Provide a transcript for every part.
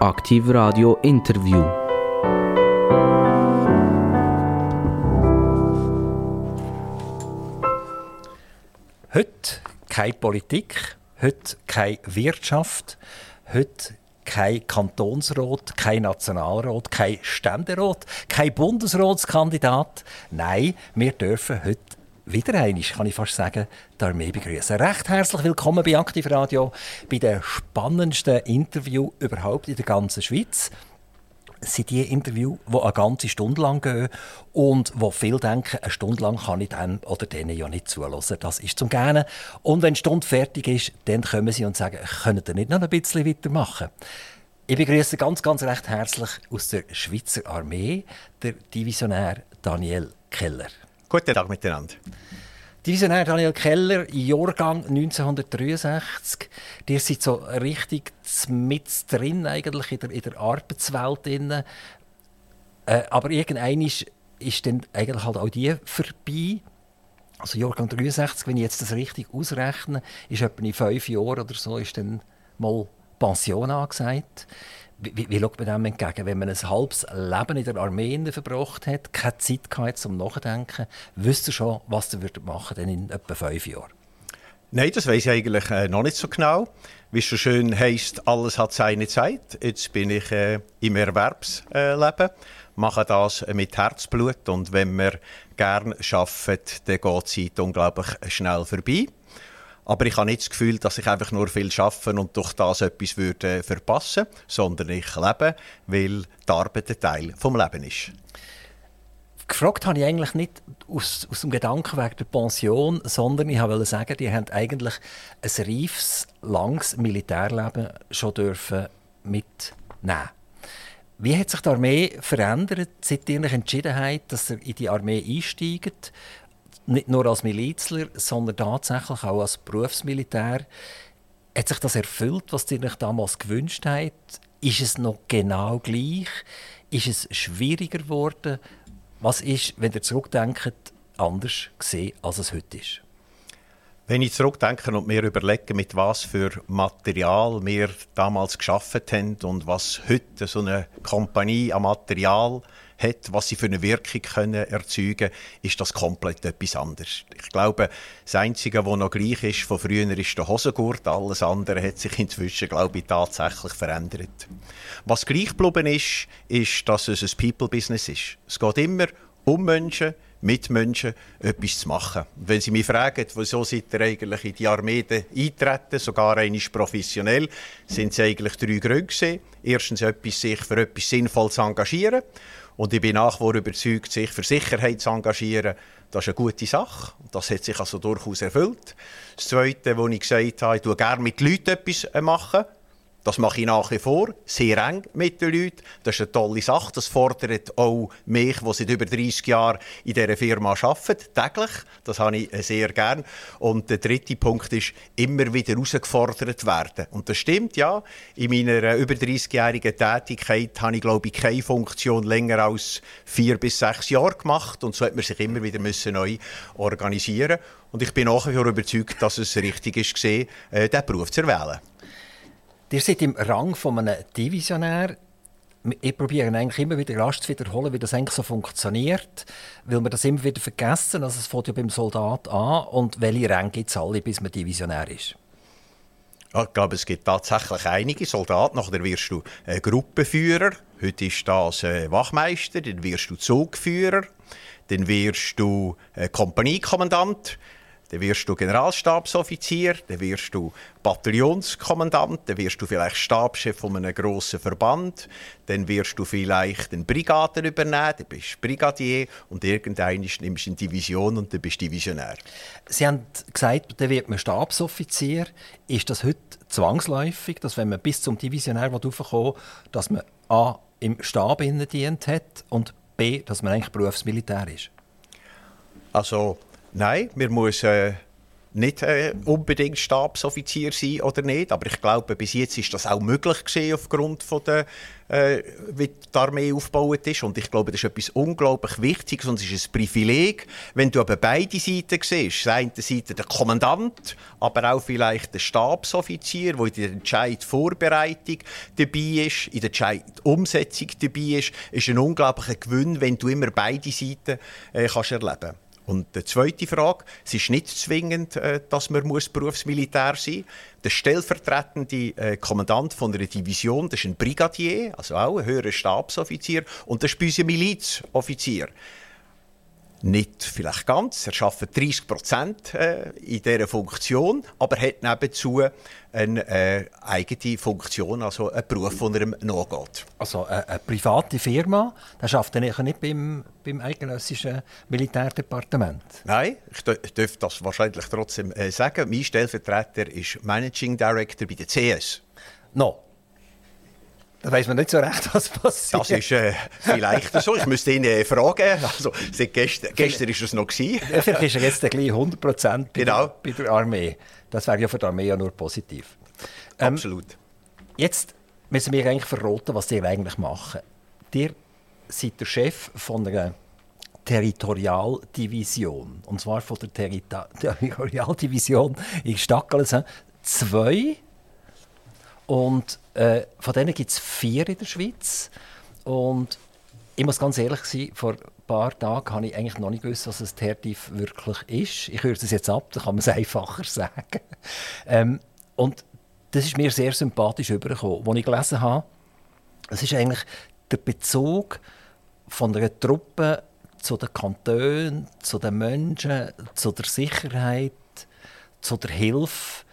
Aktiv Radio Interview. Heute keine Politik, heute keine Wirtschaft, heute kein Kantonsrat, kein Nationalrat, kein Ständerat, kein Bundesratskandidat. Nein, wir dürfen heute wieder einmal, kann ich fast sagen, die Armee begrüßen. Recht herzlich willkommen bei Aktiv Radio, bei dem spannendsten Interview überhaupt in der ganzen Schweiz. Es sind die Interviews, die eine ganze Stunde lang gehen und wo viele denken, eine Stunde lang kann ich dem oder denen ja nicht zulassen. Das ist zum Gerne. Und wenn die Stunde fertig ist, dann kommen sie und sagen, könnt ihr nicht noch ein bisschen weitermachen? Ich begrüße ganz, ganz recht herzlich aus der Schweizer Armee der Divisionär Daniel Keller. Guten Tag miteinander. Divisionär Daniel Keller, Jahrgang 1963. Ihr seid so richtig mit drin eigentlich in der, in der Arbeitswelt. Drin. Äh, aber irgendwann ist, ist dann eigentlich halt auch die vorbei. Also Jahrgang 63, wenn ich jetzt das richtig ausrechne, ist etwa in fünf Jahren oder so ist dann mal Pension angesagt. Wie, wie schaut man dem entgegen, wenn man ein halbes Leben in der Armee verbracht hat, keine Zeit hatte zum Nachdenken, wüsste schon, was ihr machen würdet in etwa fünf Jahren? Nein, das weiß ich eigentlich äh, noch nicht so genau. Wie es so schön heisst, alles hat seine Zeit. Jetzt bin ich äh, im Erwerbsleben, mache das mit Herzblut und wenn wir gerne arbeiten, dann geht die Zeit unglaublich schnell vorbei. Aber ich habe nicht das Gefühl, dass ich einfach nur viel arbeite und durch das etwas würde verpassen sondern ich lebe, weil die Arbeit ein Teil des Lebens ist. Gefragt habe ich eigentlich nicht aus, aus dem Gedanken wegen der Pension, sondern ich wollte sagen, die haben eigentlich ein reifes, langes Militärleben schon dürfen mitnehmen. Wie hat sich die Armee verändert, seit ihr entschieden habt, dass ihr in die Armee einsteigt? Nicht nur als Milizler, sondern tatsächlich auch als Berufsmilitär. Hat sich das erfüllt, was ihr euch damals gewünscht habt? Ist es noch genau gleich? Ist es schwieriger geworden? Was ist, wenn ihr zurückdenkt, anders gesehen, als es heute ist? Wenn ich zurückdenke und mir überlege, mit was für Material wir damals geschaffen haben und was heute so eine Kompanie an Material hat, was sie für eine Wirkung können erzeugen ist das komplett etwas anderes. Ich glaube, das Einzige, was noch gleich ist von früher, ist der Hosengurt. Alles andere hat sich inzwischen, glaube ich, tatsächlich verändert. Was gleich geblieben ist, ist, dass es ein People-Business ist. Es geht immer um Menschen, mit Menschen etwas zu machen. Wenn Sie mich fragen, wieso seid ihr eigentlich in die Armee eintreten, sogar einmal professionell, sind es eigentlich drei Gründe Erstens, etwas, sich für etwas Sinnvolles engagieren. Und ich bin nach wie vor überzeugt, sich für Sicherheit zu engagieren, das ist eine gute Sache. Das hat sich also durchaus erfüllt. Das Zweite, was ich gesagt habe, ich tue gerne mit Leuten etwas machen. Das mache ich nach wie vor, sehr eng mit den Leuten. Das ist eine tolle Sache. Das fordert auch mich, der seit über 30 Jahren in dieser Firma arbeitet, täglich. Das habe ich sehr gern. Und der dritte Punkt ist, immer wieder herausgefordert werden. Und das stimmt, ja. In meiner über 30-jährigen Tätigkeit habe ich, glaube ich, keine Funktion länger als vier bis sechs Jahre gemacht. Und so hat man sich immer wieder müssen neu organisieren Und ich bin nach wie vor überzeugt, dass es richtig ist, äh, diesen Beruf zu erwählen. Ihr seid im Rang von einem Divisionär. Ich probiere eigentlich immer wieder rasch zu wiederholen, wie das eigentlich so funktioniert, weil wir das immer wieder vergessen. Also es fängt ja beim Soldat an und welche Ränge gibt es alle, bis man Divisionär ist? Ich glaube, es gibt tatsächlich einige Soldaten. Nachher wirst du äh, Gruppenführer. Heute ist das äh, Wachmeister. Dann wirst du Zugführer. Dann wirst du äh, Kompaniekommandant. Dann wirst du Generalstabsoffizier, dann wirst du Bataillonskommandant, dann wirst du vielleicht Stabschef von einem grossen Verband, dann wirst du vielleicht einen Brigaden übernehmen, dann bist du Brigadier und irgendwann nimmst du eine Division und dann bist du Divisionär. Sie haben gesagt, dann wird man Stabsoffizier. Ist das heute zwangsläufig, dass wenn man bis zum Divisionär raufkommt, dass man A. im Stab dient hat und B. dass man eigentlich Berufsmilitär ist? Also Nein, wir müssen nicht äh, unbedingt Stabsoffizier sein oder nicht, aber ich glaube, bis jetzt ist das auch möglich gewesen, aufgrund von der, äh, wie die Armee aufgebaut ist. Und ich glaube, das ist etwas unglaublich Wichtiges und es ist ein Privileg, wenn du aber beide Seiten siehst. Auf der einen Seite der Kommandant, aber auch vielleicht der Stabsoffizier, der in der Entscheidvorbereitung dabei ist, in der Entscheidumsetzung dabei ist, ist ein unglaublicher Gewinn, wenn du immer beide Seiten äh, kannst erleben kannst. Und die zweite Frage, es ist nicht zwingend, äh, dass man Berufsmilitär sein muss. Der stellvertretende äh, Kommandant von einer Division, das ist ein Brigadier, also auch ein höherer Stabsoffizier, und das ist bei uns ein Milizoffizier. Nicht vielleicht ganz, er arbeitet 30 Prozent äh, in dieser Funktion, aber hat nebenzu eine äh, eigene Funktion, also einen Beruf, der ihm nachgeht. Also eine, eine private Firma, das schafft er nicht beim, beim eidgenössischen Militärdepartement? Nein, ich darf das wahrscheinlich trotzdem äh, sagen. Mein Stellvertreter ist Managing Director bei der CS. No. Da weiß man nicht so recht, was passiert. Das ist äh, vielleicht so. Ich müsste ihn äh, fragen. Also, gestern, gestern ist es noch gewesen. Vielleicht ist er jetzt gleich 100 Prozent bei, genau. bei, der Armee. Das wäre ja für die Armee ja nur positiv. Ähm, Absolut. Jetzt müssen wir eigentlich verraten, was ihr eigentlich machen. Ihr seid der Chef von einer Territorialdivision. Und zwar von der Territa Territorialdivision in Stackeln. Zwei und äh, von denen gibt es vier in der Schweiz. Und ich muss ganz ehrlich sein, vor ein paar Tagen habe ich eigentlich noch nicht gewusst, was ein Tertiv wirklich ist. Ich höre es jetzt ab, da kann man es einfacher sagen. Ähm, und das ist mir sehr sympathisch übergekommen. Als ich gelesen habe, es ist eigentlich der Bezug von einer Truppe zu den Kantonen, zu den Menschen, zu der Sicherheit, zu der Hilfe.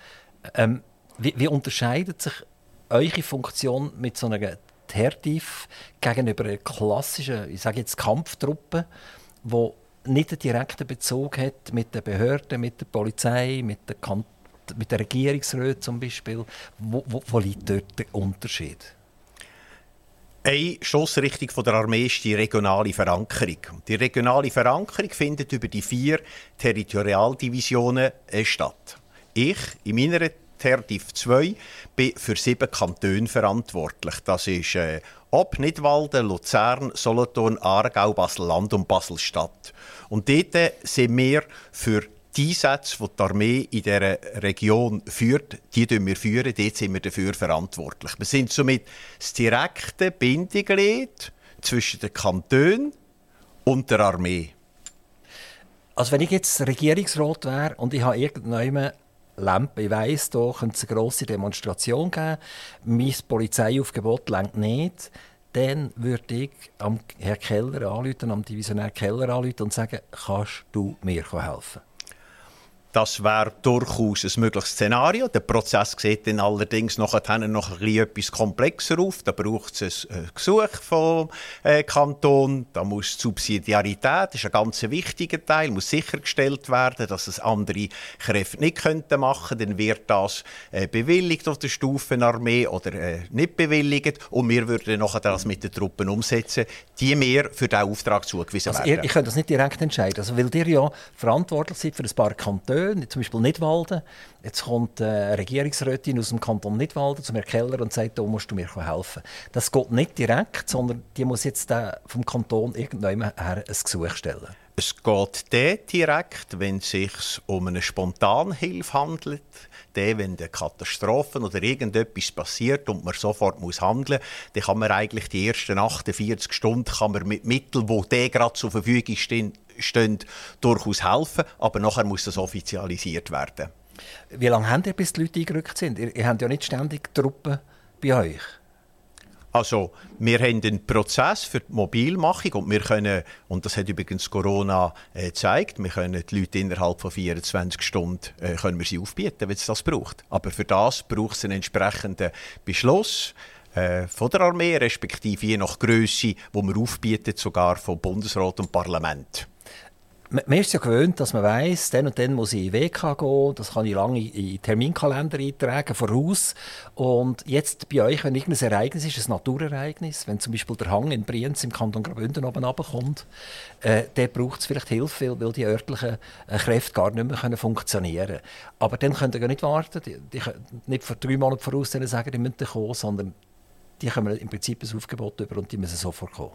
Ähm, wie, wie unterscheidet sich eure Funktion mit so einer Tertiv gegenüber einer klassischen, ich sage jetzt Kampftruppe, wo nicht einen direkten Bezug hat mit den Behörden, mit der Polizei, mit der, Kant mit der Regierungsräten zum Beispiel. Wo, wo, wo liegt dort der Unterschied? Eine Stossrichtung der Armee ist die regionale Verankerung. Die regionale Verankerung findet über die vier Territorialdivisionen statt. Ich in meiner Terdiv 2 bin für sieben Kantone verantwortlich. Das ist äh, Ob, Nidwalden, Luzern, Solothurn, Aargau, Basel-Land und Basel-Stadt. Und dort sind wir für die Einsätze, die die Armee in dieser Region führt, die wir führen, dort sind wir dafür verantwortlich. Wir sind somit das direkte Bindeglied zwischen den Kantonen und der Armee. Also wenn ich jetzt Regierungsrat wäre und ich habe irgendjemanden Lampe. Ich weiss, da könnte es eine grosse Demonstration geben. Mein Polizeiaufgebot längt nicht. Dann würde ich am Herrn Keller anrufen, am Divisionär Keller anrufen und sagen, kannst du mir helfen? Das wäre durchaus ein mögliches Szenario. Der Prozess sieht dann allerdings nachher noch ein etwas komplexer auf. Da braucht es ein Gesuch vom äh, Kanton. Da muss die Subsidiarität, das ist ein ganz wichtiger Teil, muss sichergestellt werden, dass es andere Kräfte nicht könnten machen. Dann wird das äh, bewilligt auf der Stufenarmee oder äh, nicht bewilligt. Und wir würden nachher das mit den Truppen umsetzen, die mir für diesen Auftrag zugewiesen also werden. Ihr, ich könnte das nicht direkt entscheiden, also, weil ihr ja verantwortlich seid für ein paar Kantone Kantone, zum Beispiel Nidwalden. Jetzt kommt eine Regierungsrätin aus dem Kanton Nidwalden zu mir Keller und sagt, da musst du mir helfen. Das geht nicht direkt, sondern die muss jetzt vom Kanton irgendjemand her ein Gesuch stellen. Es geht der direkt, wenn es sich um eine Spontanhilfe handelt. Der, wenn eine Katastrophe oder irgendetwas passiert und man sofort muss handeln muss, kann man eigentlich die ersten 48 Stunden kann man mit Mitteln, die gerade zur Verfügung stehen, stehen, durchaus helfen. Aber nachher muss das offizialisiert werden. Wie lange habt ihr, bis die Leute eingerückt sind? Ihr, ihr habt ja nicht ständig Truppen bei euch. Also, wir haben einen Prozess für die Mobilmachung und wir können, und das hat übrigens Corona äh, gezeigt, wir können die Leute innerhalb von 24 Stunden äh, können wir sie aufbieten, wenn es das braucht. Aber für das braucht es einen entsprechenden Beschluss äh, von der Armee, respektive je nach Größe, wo wir aufbieten, sogar vom Bundesrat und Parlament man ist ja gewöhnt, dass man weiß, dann und dann muss ich in WK gehen, das kann ich lange in Terminkalender eintragen, voraus. Und jetzt bei euch, wenn irgendein Ereignis ist, ein Naturereignis, wenn zum Beispiel der Hang in Brienz im Kanton Graubünden oben runterkommt, äh, dann braucht es vielleicht Hilfe, weil die örtlichen äh, Kräfte gar nicht mehr können funktionieren können. Aber dann könnt ihr ja nicht warten, die, die nicht vor drei Monaten voraus sagen, die müssen kommen, sondern die kommen im Prinzip ein Aufgebot über und die müssen sofort kommen.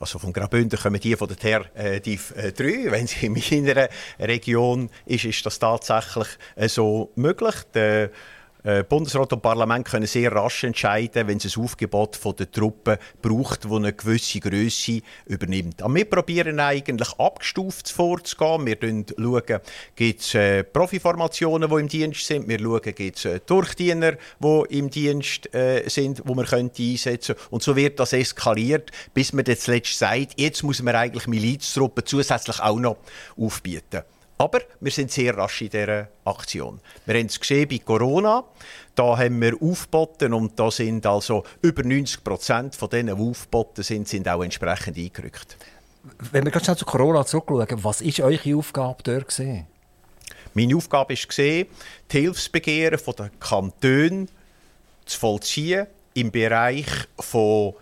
Also von Graubünden kommen die von der TER äh, die, äh, 3. Wenn sie in meiner Region ist, ist das tatsächlich äh, so möglich. Der, äh, Bundesrat und Parlament können sehr rasch entscheiden, wenn es ein Aufgebot von der Truppen braucht, das eine gewisse Größe übernimmt. Aber wir probieren eigentlich abgestuft vorzugehen. Wir schauen, gibt es äh, Profiformationen, die im Dienst sind. Wir schauen, gibt es äh, Durchdiener, die im Dienst sind, die man könnte einsetzen. Und so wird das eskaliert, bis man zuletzt sagt, jetzt muss man eigentlich Miliztruppen zusätzlich auch noch aufbieten. Aber wir sind sehr rasch in dieser Aktion. Wir haben es gesehen bei Corona. Da haben wir aufgeboten und da sind also über 90 Prozent von denen, die aufgeboten sind, sind auch entsprechend eingerückt. Wenn wir ganz schnell zu Corona zurückschauen, was war eure Aufgabe dort? Gewesen? Meine Aufgabe war, die Hilfsbegehren der Kantone zu vollziehen im Bereich von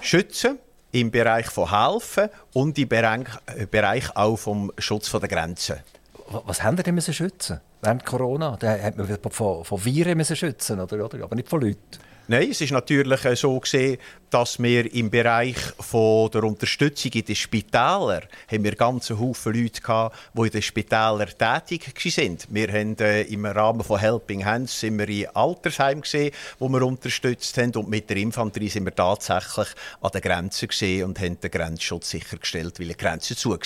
Schützen im Bereich von Helfen und im Bereich, äh, Bereich auch vom Schutz der Grenzen. Was haben Sie denn schützen während Corona? Da hat man von, von Viren schützen oder? aber nicht von Leuten. Nein, es ist natürlich äh, so gesehen, dass wir im Bereich von der Unterstützung in den Spitälern haben wir ganz Haufen Leute gehabt, die in den Spitälern tätig sind. Wir haben äh, im Rahmen von Helping Hands sind wir in Altersheim gesehen, wo wir unterstützt haben und mit der Infanterie sind wir tatsächlich an der Grenze gesehen und haben den Grenzschutz sichergestellt, weil die Grenze zu war.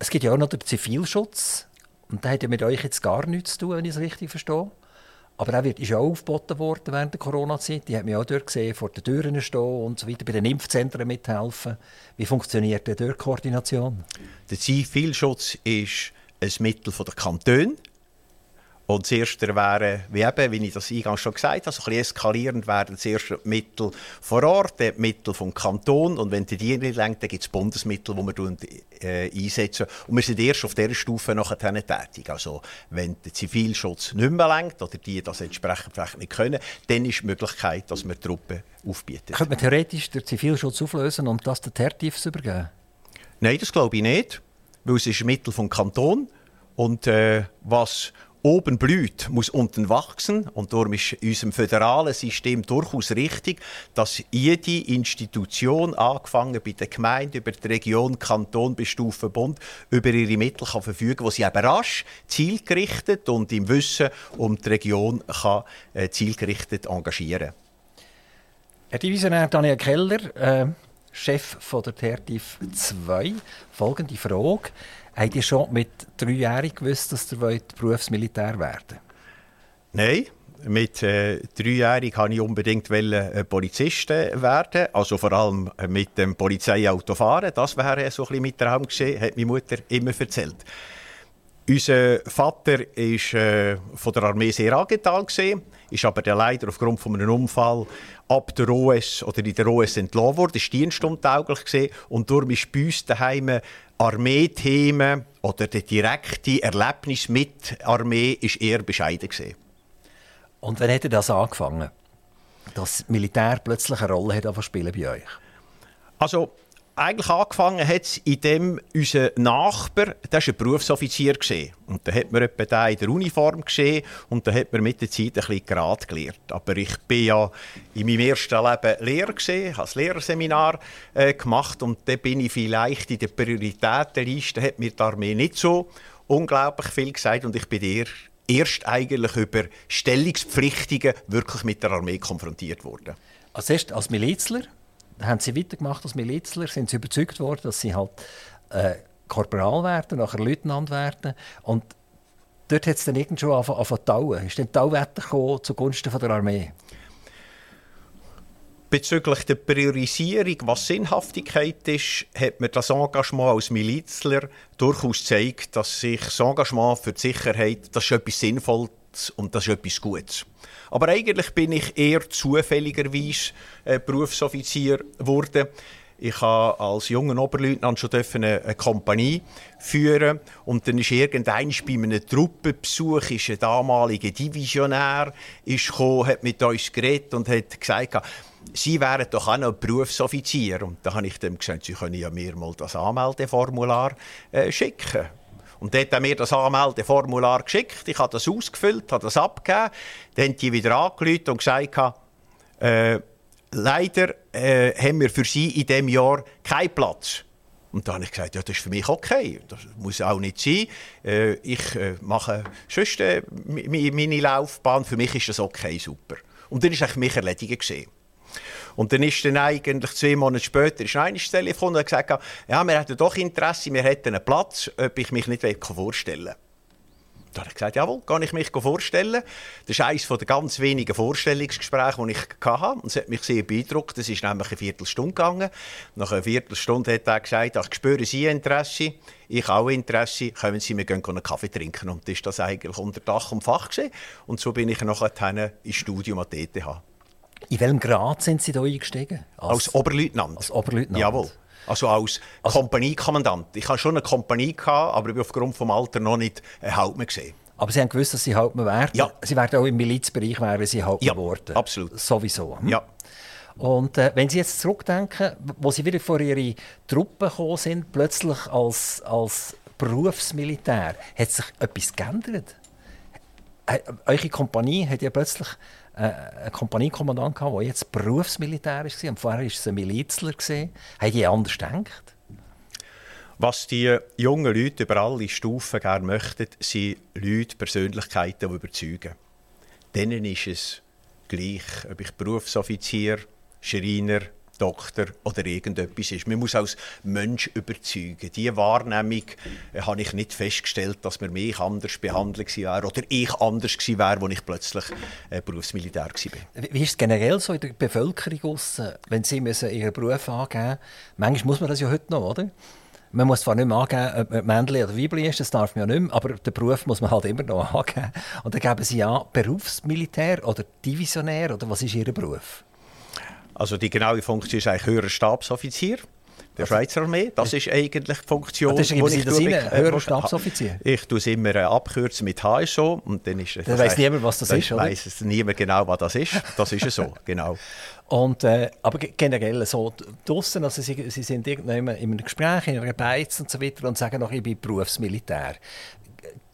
Es gibt ja auch noch den Zivilschutz und der hat ja mit euch jetzt gar nichts zu tun, wenn ich es richtig verstehe. Aber er wird, ist auch aufgeboten worden während der Corona-Zeit. Die hat mich auch dort gesehen, vor den Türen stehen und so weiter, bei den Impfzentren mithelfen. Wie funktioniert denn dort Koordination? Der Zivilschutz ist ein Mittel der Kantone. Und das erste wäre, wie, eben, wie ich das eingangs schon gesagt habe, so ein bisschen eskalierend werden das erste Mittel vor Ort, die Mittel vom Kanton. Und wenn die die nicht lenkt, dann gibt es Bundesmittel, die wir äh, einsetzen. Und wir sind erst auf dieser Stufe nachher tätig. Also, wenn der Zivilschutz nicht mehr lenkt oder die das entsprechend vielleicht nicht können, dann ist die Möglichkeit, dass wir Truppen aufbieten. Könnte man theoretisch den Zivilschutz auflösen und das den Tertiv übergeben? Nein, das glaube ich nicht. Weil es ist ein Mittel vom Kanton. Und äh, was oben blüht, muss unten wachsen. Und darum ist in unserem föderalen System durchaus richtig, dass jede Institution, angefangen bei der Gemeinde, über die Region, Kanton bis Stufe Bund, über ihre Mittel kann verfügen, wo sie eben rasch, zielgerichtet und im Wissen um die Region kann, äh, zielgerichtet engagieren Herr Divisionär Daniel Keller, äh, Chef von der TRTIF 2, folgende Frage. Habt ihr schon mit dreijährig gewusst, dass ihr Berufsmilitär werden Nein. Mit äh, dreijährig wollte ich unbedingt äh, Polizist werden. Also vor allem mit dem Polizeiauto fahren. Das wäre so ein bisschen mit Traum gewesen, hat meine Mutter immer erzählt. Unser Vater war äh, von der Armee sehr angetan, ist aber der leider aufgrund von einem Unfall ab der OS oder in der OS entlassen worden, ist dienstuntauglich und darum ist bei uns daheim Armeethemen oder der direkte Erlebnis mit Armee ist eher bescheiden gewesen. Und wann hat das angefangen? Dass Militär plötzlich eine Rolle hat spielen bei euch? Also eigentlich angefangen hat es, indem unser Nachbar, der ist ein Berufsoffizier gesehen und da hat man etwa da in der Uniform gesehen und da hat man mit der Zeit ein bisschen gerade gelernt. Aber ich bin ja in meinem ersten Leben Lehrer gesehen, habe das Lehrerseminar äh, gemacht und da bin ich vielleicht in der Prioritätenliste hat mir die Armee nicht so unglaublich viel gesagt und ich bin der erst eigentlich über Stellungspflichtigen wirklich mit der Armee konfrontiert worden. Als erst als Milizler? Haben sie weitergemacht als Milizler, sind sie überzeugt worden, dass sie halt äh, Korporal werden, nachher Leutnant werden und dort hat es dann irgendwann angefangen zu tauen. Ist dann Tauwetter zugunsten von der Armee? Bezüglich der Priorisierung, was Sinnhaftigkeit ist, hat mir das Engagement als Milizler durchaus gezeigt, dass sich das Engagement für die Sicherheit, das ist etwas Sinnvolles und das ist etwas Gutes. Aber eigentlich bin ich eher zufälligerweise äh, Berufsoffizier geworden. Ich habe als junger Oberleutnant schon eine, eine Kompanie führen und dann ist irgendein bei einem Truppenbesuch ist ein damaliger Divisionär ist gekommen, hat mit uns geredet und hat gesagt, Sie wären doch auch noch Berufsoffizier. Und da habe ich dem gesagt, Sie können ja mir mal das Anmeldeformular äh, schicken. Und hat er mir das Anmeldeformular geschickt. Ich habe das ausgefüllt, habe das abgegeben. Dann haben die wieder angerufen und gesagt, äh, leider äh, haben wir für Sie in diesem Jahr keinen Platz. Und dann habe ich gesagt, ja, das ist für mich okay. Das muss auch nicht sein. Äh, ich äh, mache sonst äh, meine Laufbahn. Für mich ist das okay, super. Und dann war eigentlich mich erledigt. Gewesen. Und dann ist dann eigentlich zwei Monate später ist ein Telefon und gesagt, ja, wir hätten doch Interesse, wir hätten einen Platz, ob ich mich nicht vorstellen will. Da habe ich gesagt, jawohl, kann ich mich vorstellen. Das ist eines der ganz wenigen Vorstellungsgespräche, die ich hatte. Und es hat mich sehr beeindruckt. Es ist nämlich eine Viertelstunde gegangen. Nach einer Viertelstunde hat er gesagt, ich spüre Sie Interesse, ich auch Interesse, kommen Sie, wir gehen einen Kaffee trinken. Und das war das eigentlich unter Dach und Fach. Gewesen. Und so bin ich nachher ins Studium an der ETH. In welchem Grad sind Sie da eingestiegen? Als, als Oberleutnant. Als Oberleutnant? Jawohl. Also als, als Kompaniekommandant. Ich hatte schon eine Kompanie, gehabt, aber ich bin aufgrund des Alters noch nicht Hauptmann. Gewesen. Aber Sie haben gewusst, dass Sie Hauptmann werden? Ja. Sie werden auch im Milizbereich wären Sie Hauptmann ja, geworden? absolut. Sowieso? Hm? Ja. Und äh, wenn Sie jetzt zurückdenken, wo Sie wieder vor Ihre Truppe gekommen sind, plötzlich als, als Berufsmilitär, hat sich etwas geändert? Eure Kompanie hat ja plötzlich äh, einen Kompaniekommandant, der jetzt Berufsmilitär war und vorher war es ein Milizler. Haben die anders gedacht? Was die jungen Leute über alle Stufen gerne möchten, sind Leute, Persönlichkeiten, die überzeugen. Denen ist es gleich, ob ich Berufsoffizier, Schreiner, Doktor oder irgendetwas ist. Man muss als Mensch überzeugen. Diese Wahrnehmung äh, habe ich nicht festgestellt, dass man mich anders behandelt wäre oder ich anders gewesen wäre, als ich plötzlich äh, Berufsmilitär war. Wie ist es generell so in der Bevölkerung, wenn Sie müssen Ihren Beruf angeben müssen? Manchmal muss man das ja heute noch, oder? Man muss zwar nicht mehr angeben, ob man Männchen oder Weibchen ist, das darf man ja nicht mehr, aber den Beruf muss man halt immer noch angeben. Und dann geben Sie ja Berufsmilitär oder Divisionär, oder was ist Ihr Beruf? Also die genaue Funktion ist eigentlich höherer Stabsoffizier der also, Schweizer Armee. Das ist eigentlich die Funktion, das ist wo ich das rein, äh, höherer Stabsoffizier. Ich tue es immer äh, abkürzen mit HSO und dann ist Dann weiß niemand, was das ist, oder? Weiß es niemand genau, was das ist. Das ist so, genau. Und, äh, aber generell so draussen, also Sie, Sie sind irgendwann in einem Gespräch, in einer Beiz und so weiter und sagen noch, ich bin Berufsmilitär.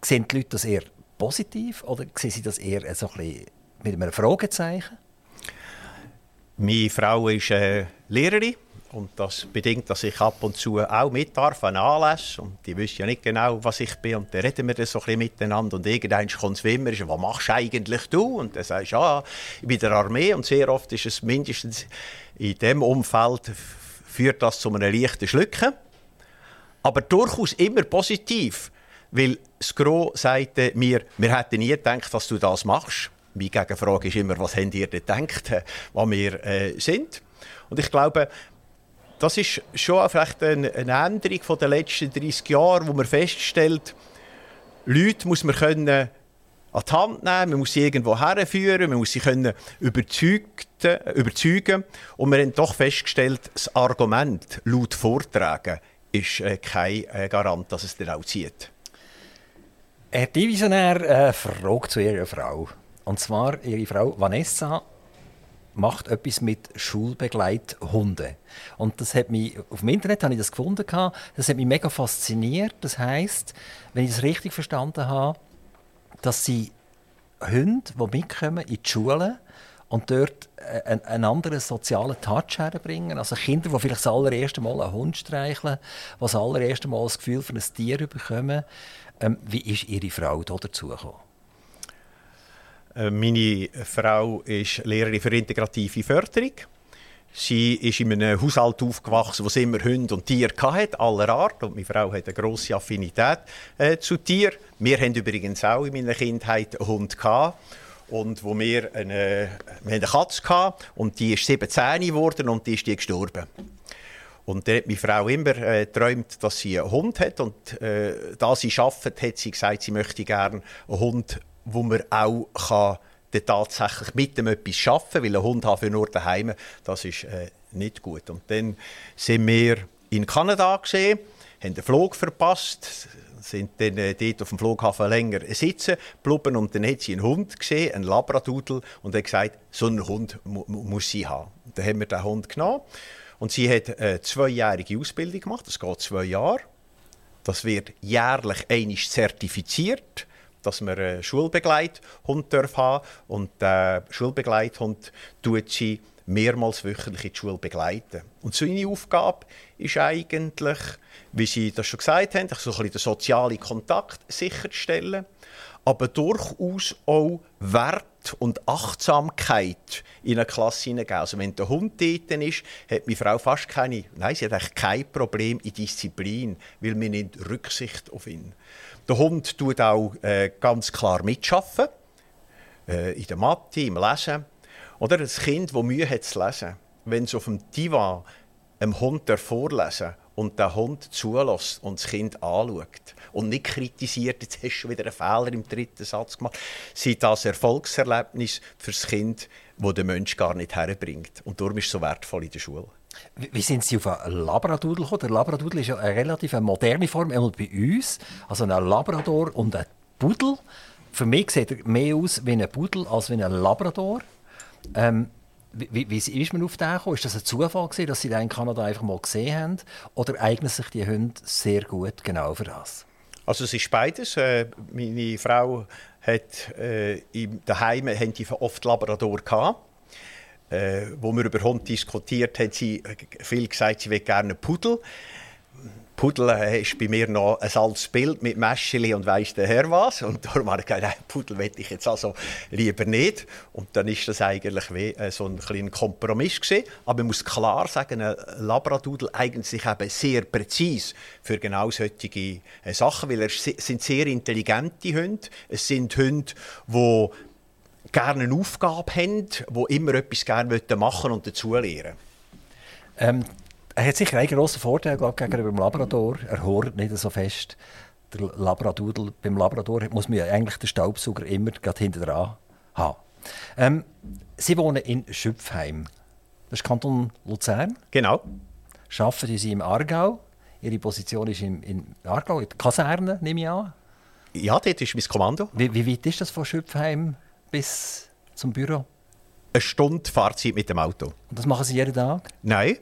Sehen die Leute das eher positiv oder sehen Sie das eher so ein bisschen mit einem Fragezeichen? Meine Frau ist äh, Lehrerin und das bedingt, dass ich ab und zu auch mit darf an Anlässen. Und die wissen ja nicht genau, was ich bin. Und dann reden wir das so ein bisschen miteinander. Und irgendwann kommt es immer, was machst eigentlich du? Und dann sagst du, ja, ich bin in der Armee. Und sehr oft ist es mindestens in diesem Umfeld, führt das zu einem leichten Schlucken. Aber durchaus immer positiv. Weil das Gros sagte mir, wir hätten nie gedacht, dass du das machst. Meine Gegenfrage ist immer, was habt ihr denn gedacht, was wir äh, sind? Und ich glaube, das ist schon vielleicht eine, Änderung von den letzten 30 Jahren, wo man feststellt, Leute muss man können an die Hand nehmen, man muss sie irgendwo herführen, man muss sie können überzeugen. Und wir haben doch festgestellt, das Argument laut Vortragen ist äh, kein äh, Garant, dass es dann auch zieht. Herr Divisionär äh, fragt zu Ihrer Frau. Und zwar, Ihre Frau Vanessa macht etwas mit Schulbegleithunden. Und das hat mich, auf dem Internet habe ich das gefunden, das hat mich mega fasziniert. Das heißt, wenn ich es richtig verstanden habe, dass sie Hunde, die mitkommen in die Schule und dort äh, einen, einen anderen sozialen Touch herbringen. Also Kinder, die vielleicht das allererste Mal einen Hund streicheln, die das allererste Mal das Gefühl für ein Tier bekommen. Ähm, wie ist Ihre Frau dazu gekommen? Äh, meine Frau ist Lehrerin für integrative Förderung. Sie ist in einem Haushalt aufgewachsen, wo sie immer Hunde und Tiere hatte, aller Art. Und meine Frau hat eine grosse Affinität äh, zu Tieren. Wir haben übrigens auch in meiner Kindheit einen Hund gehabt. Und wo wir eine, wir eine Katze hatten, und die ist 17 geworden und die ist die gestorben. Und dann hat meine Frau immer äh, geträumt, dass sie einen Hund hat. Und äh, da sie arbeitet, hat sie gesagt, sie möchte gerne einen Hund wo man auch kann, tatsächlich mit dem etwas kann, weil ein Hund für nur daheim, das ist äh, nicht gut. Und dann sind wir in Kanada gesehen, haben den Flug verpasst, sind dann äh, dort auf dem Flughafen länger sitzen geblieben und dann hat sie einen Hund gesehen, einen Labradudel, und hat gesagt, so einen Hund mu muss sie haben. Und dann haben wir den Hund genommen und sie hat eine zweijährige Ausbildung gemacht, das geht zwei Jahre. Das wird jährlich einig zertifiziert, dass man einen Schulbegleithund haben darf. Und der Schulbegleithund tut sie mehrmals wöchentlich in die Schule begleiten. Und seine Aufgabe ist eigentlich, wie Sie das schon gesagt haben, so ein bisschen den sozialen Kontakt sicherzustellen, aber durchaus auch Wert und Achtsamkeit in eine Klasse hineingeben. Also wenn der Hund dort ist, hat meine Frau fast keine, nein, sie hat eigentlich kein Problem in Disziplin, weil man nimmt Rücksicht auf ihn. Der Hund tut auch äh, ganz klar mitschaffen, äh, in der Mathe, im Lesen. Oder ein Kind, das Mühe hat zu lesen, wenn es auf dem Divan einem Hund vorlesen und der Hund zulässt und das Kind anschaut und nicht kritisiert, jetzt hast du wieder einen Fehler im dritten Satz gemacht, sind das Erfolgserlebnis für das Kind, das der Mensch gar nicht herbringt. Und darum ist es so wertvoll in der Schule. Wie sind Sie auf einen Labradudel gekommen? Der Labradudel ist ja eine relativ moderne Form, einmal bei uns. Also ein Labrador und ein Pudel. Für mich sieht er mehr aus wie ein Pudel als wie ein Labrador. Ähm, wie, wie, ist man auf den gekommen? Ist das ein Zufall gewesen, dass Sie den in Kanada einfach mal gesehen haben? Oder eignen sich die Hunde sehr gut genau für das? Also es ist beides. Äh, meine Frau hat äh, im daheim oft Labrador gehabt. Äh, wo wir über Hund diskutiert, hat sie viel gesagt, sie will gerne einen Pudel. Pudel ist bei mir noch ein altes Bild mit Mäscheli und weiss der Herr was. Und darum habe ich gesagt, Pudel will ich jetzt also lieber nicht. Und dann ist das eigentlich wie äh, so ein kleiner Kompromiss gewesen. Aber man muss klar sagen, ein Labradudel eignet sich eben sehr präzise für genau solche äh, Sachen, weil es sind sehr intelligente Hunde. Es sind Hunde, die gerne eine Aufgabe haben, die immer etwas gerne machen und dazulernen. Ähm, er hat sicher einen grossen Vorteil glaub, gegenüber dem Labrador. Er hört nicht so fest. Der Labradudel, beim Labrador muss man ja eigentlich den Staubsauger immer hinter dran haben. Ähm, Sie wohnen in Schüpfheim. Das ist Kanton Luzern. Genau. Arbeiten Sie im Aargau. Ihre Position ist im, in Aargau, in der Kaserne, nehme ich an. Ja, dort ist mein Kommando. Wie, wie weit ist das von Schüpfheim bis zum Büro? Eine Stunde Fahrzeit mit dem Auto. Und das machen Sie jeden Tag? Nein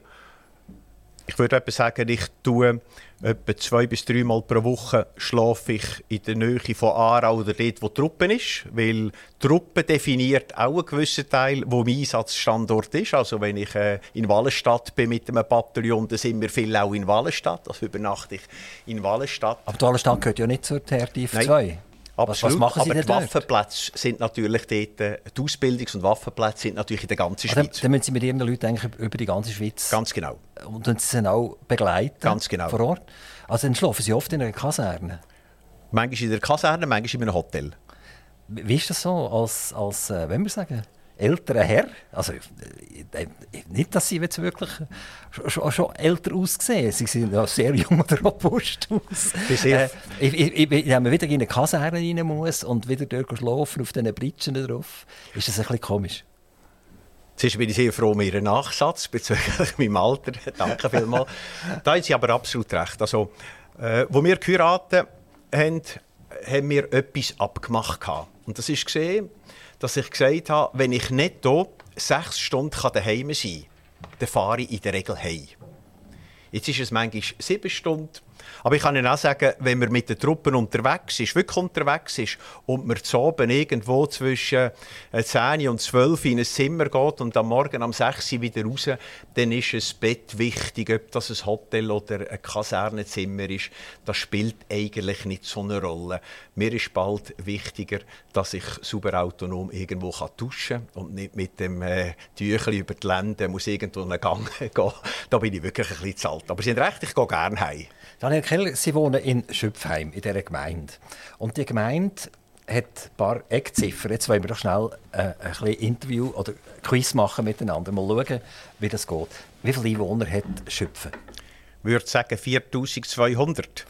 ich würde etwa sagen, ich tue etwa zwei bis dreimal pro Woche schlafe ich in der Nähe von Aarau oder dort, wo die Truppe ist, weil die Truppe definiert auch einen gewissen Teil, wo mein Einsatzstandort ist. Also wenn ich äh, in Wallenstadt bin mit einem Bataillon, dann sind wir viel auch in Wallenstadt, also übernachte ich in Wallenstadt. Aber Wallenstadt gehört ja nicht zur TRTF 2. Was, was aber die Waffenplätze sind natürlich dort, äh, die Ausbildungs- und Waffenplätze sind natürlich in der ganzen Schweiz. Dann, dann müssen Sie mit Ihren Leuten eigentlich über die ganze Schweiz. Ganz genau. Und dann Sie auch begleiten. Ganz genau. Vor Ort. Also dann schlafen Sie oft in einer Kaserne. Manchmal in der Kaserne, manchmal in einem Hotel. Wie ist das so als, als äh, wenn wir sagen, älterer Herr, also äh, äh, nicht, dass sie jetzt wirklich schon, schon älter aussehen, sie sehen ja sehr jung oder robust aus. Äh, ich, ich, ich, wenn man wieder in eine Kaserne rein muss und wieder dort schlafen auf diesen Britschen drauf, ist das ein bisschen komisch. Zuerst bin ich sehr froh um Ihren Nachsatz bezüglich meinem Alter. Danke vielmals. da haben Sie aber absolut recht. Also, äh, wo wir geheiratet haben, haben wir etwas abgemacht. Und das ist gesehen, dass ich gesagt habe, wenn ich nicht hier sechs Stunden daheim sein kann, dann fahre ich in der Regel heim. Jetzt ist es manchmal sieben Stunden, aber ich kann Ihnen auch sagen, wenn man mit den Truppen unterwegs ist, wirklich unterwegs ist und man zu oben irgendwo zwischen 10 äh, und 12 in ein Zimmer geht und am Morgen um 6 Uhr wieder raus, dann ist ein Bett wichtig, ob das ein Hotel oder ein Kasernenzimmer ist. Das spielt eigentlich nicht so eine Rolle. Mir ist bald wichtiger, dass ich super autonom irgendwo duschen kann und nicht mit dem äh, Tüchli über die Lände muss irgendwo einen Gang gehen. Da bin ich wirklich ein bisschen zu alt. Aber Sie haben recht, ich gehe gerne heim. Keller, Sie wohnen in Schöpfheim, in dieser Gemeinde. Und die Gemeinde hat ein paar Eckziffern. Jetzt wollen wir doch schnell äh, ein bisschen Interview oder Quiz machen miteinander. Mal schauen, wie das geht. Wie viele Einwohner hat Schöpfen? Ich würde sagen 4200.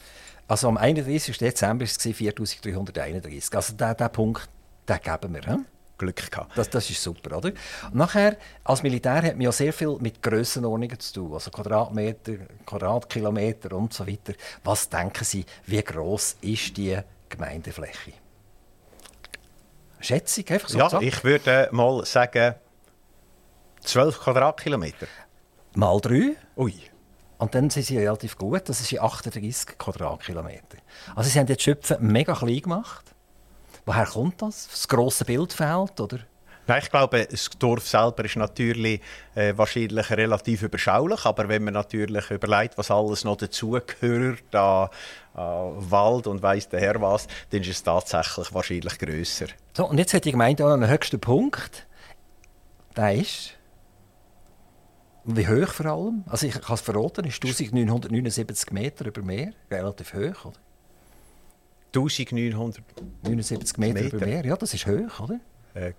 Also am 31. Dezember war es 4331. Also diesen Punkt den geben wir. He? Glück gehabt. Das, das ist super, oder? Und nachher, als Militär hat man ja sehr viel mit Grössenordnungen zu tun, also Quadratmeter, Quadratkilometer und so weiter. Was denken Sie, wie groß ist die Gemeindefläche? Schätzung, einfach so Ja, gesagt. ich würde mal sagen 12 Quadratkilometer. Mal drei. Ui. Und dann sind sie relativ gut. Das ist in 38 Quadratkilometer. Also sie haben jetzt Schöpfen mega klein gemacht. Woher kommt das? Das grosse Bildfeld, oder? Nein, ich glaube, das Dorf selber ist natürlich äh, wahrscheinlich relativ überschaulich, aber wenn man natürlich überlegt, was alles noch dazugehört an, an Wald und weiss der Herr was, dann ist es tatsächlich wahrscheinlich grösser. So, und jetzt hat die Gemeinde auch noch einen höchsten Punkt. Der ist... Wie hoch vor allem? Also ich kann es verraten, ist 1979 Meter über Meer. Relativ hoch, oder? 1900 79 Meter, Meter. über Meer, ja, das ist hoch, oder? äh,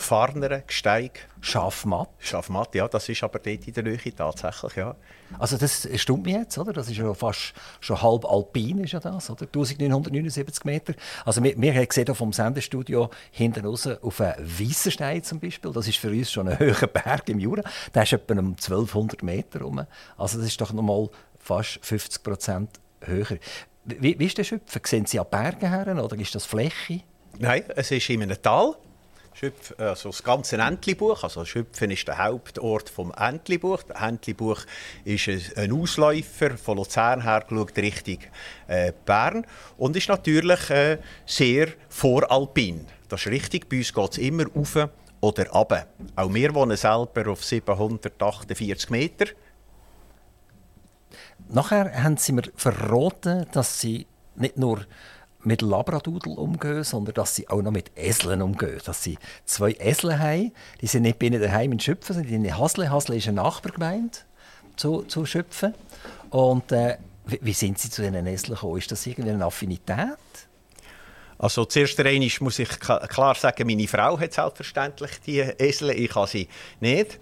Farneren, Gsteig, Schafmatt. Schafmatt, ja, das ist aber dort in der Nähe tatsächlich, ja. Also das stimmt mir jetzt, oder? Das ist ja fast schon halb alpin, ist ja das, oder? 1979 Meter. Also wir, wir haben gesehen vom Sendestudio hinten raus auf einen Weissenstein zum Beispiel. Das ist für uns schon ein hoher Berg im Jura. Der ist etwa um 1200 Meter rum. Also das ist doch noch mal fast 50 Prozent höher. Wie, wie ist der Schöpfen? Sehen Sie an Bergen her oder ist das Fläche? Nein, es ist in einem Tal. Schöpf, also das ganze Entlibuch, also Schöpfen ist der Hauptort vom Entlibuch. Der Entlibuch ist ein- Ausläufer von Luzern her geschaut Richtung äh, Bern und ist natürlich äh, sehr voralpin. Das ist richtig, bei uns geht es immer rauf oder runter. Auch wir wohnen selber auf 748 Meter. Nachher haben sie mir verraten, dass sie nicht nur mit Labradudel umgehen, sondern dass sie auch noch mit Eseln umgehen. Dass sie zwei Esel haben. Die sind nicht bei ihnen daheim in Schöpfen, sondern in Hasle. Hasle ist eine Nachbargemeinde zu, zu Schöpfen. Und äh, wie, wie sind sie zu diesen Eseln gekommen? Ist das irgendwie eine Affinität? Also zuerst einmal muss ich klar sagen, meine Frau hat selbstverständlich die Esel, ich habe sie nicht.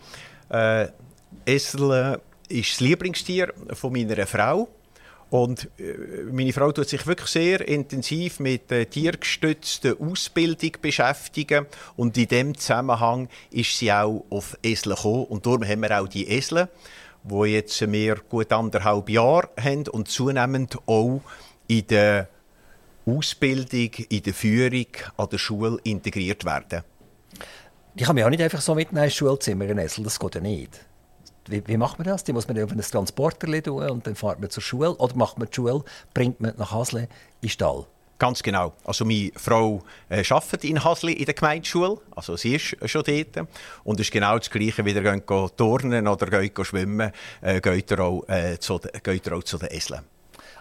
Äh, Esel ist das Lieblingstier von meiner Frau. Und äh, meine Frau tut sich wirklich sehr intensiv mit äh, tiergestützter Ausbildung beschäftigen. Und in dem Zusammenhang ist sie auch auf Esel gekommen. Und darum haben wir auch die Esel, die jetzt mehr gut anderthalb Jahre haben und zunehmend auch in der Ausbildung, in der Führung an der Schule integriert werden. Die kann man ja auch nicht einfach so mitnehmen ins Schulzimmer, ein Esel. Das geht ja nicht. Wie, wie macht man das? Die muss man auf ein Transporter tun und dann fährt man zur Schule. Oder macht man die Schule, bringt man nach Hasle in den Stall. Ganz genau. Also meine Frau äh, arbeitet in Hasli in der Gemeindeschule, also sie ist schon dort. Und es ist genau das Gleiche, wie ihr geht go turnen oder geht go schwimmen, äh, geht ihr auch, äh, zu, de- geht ihr auch zu den Eseln.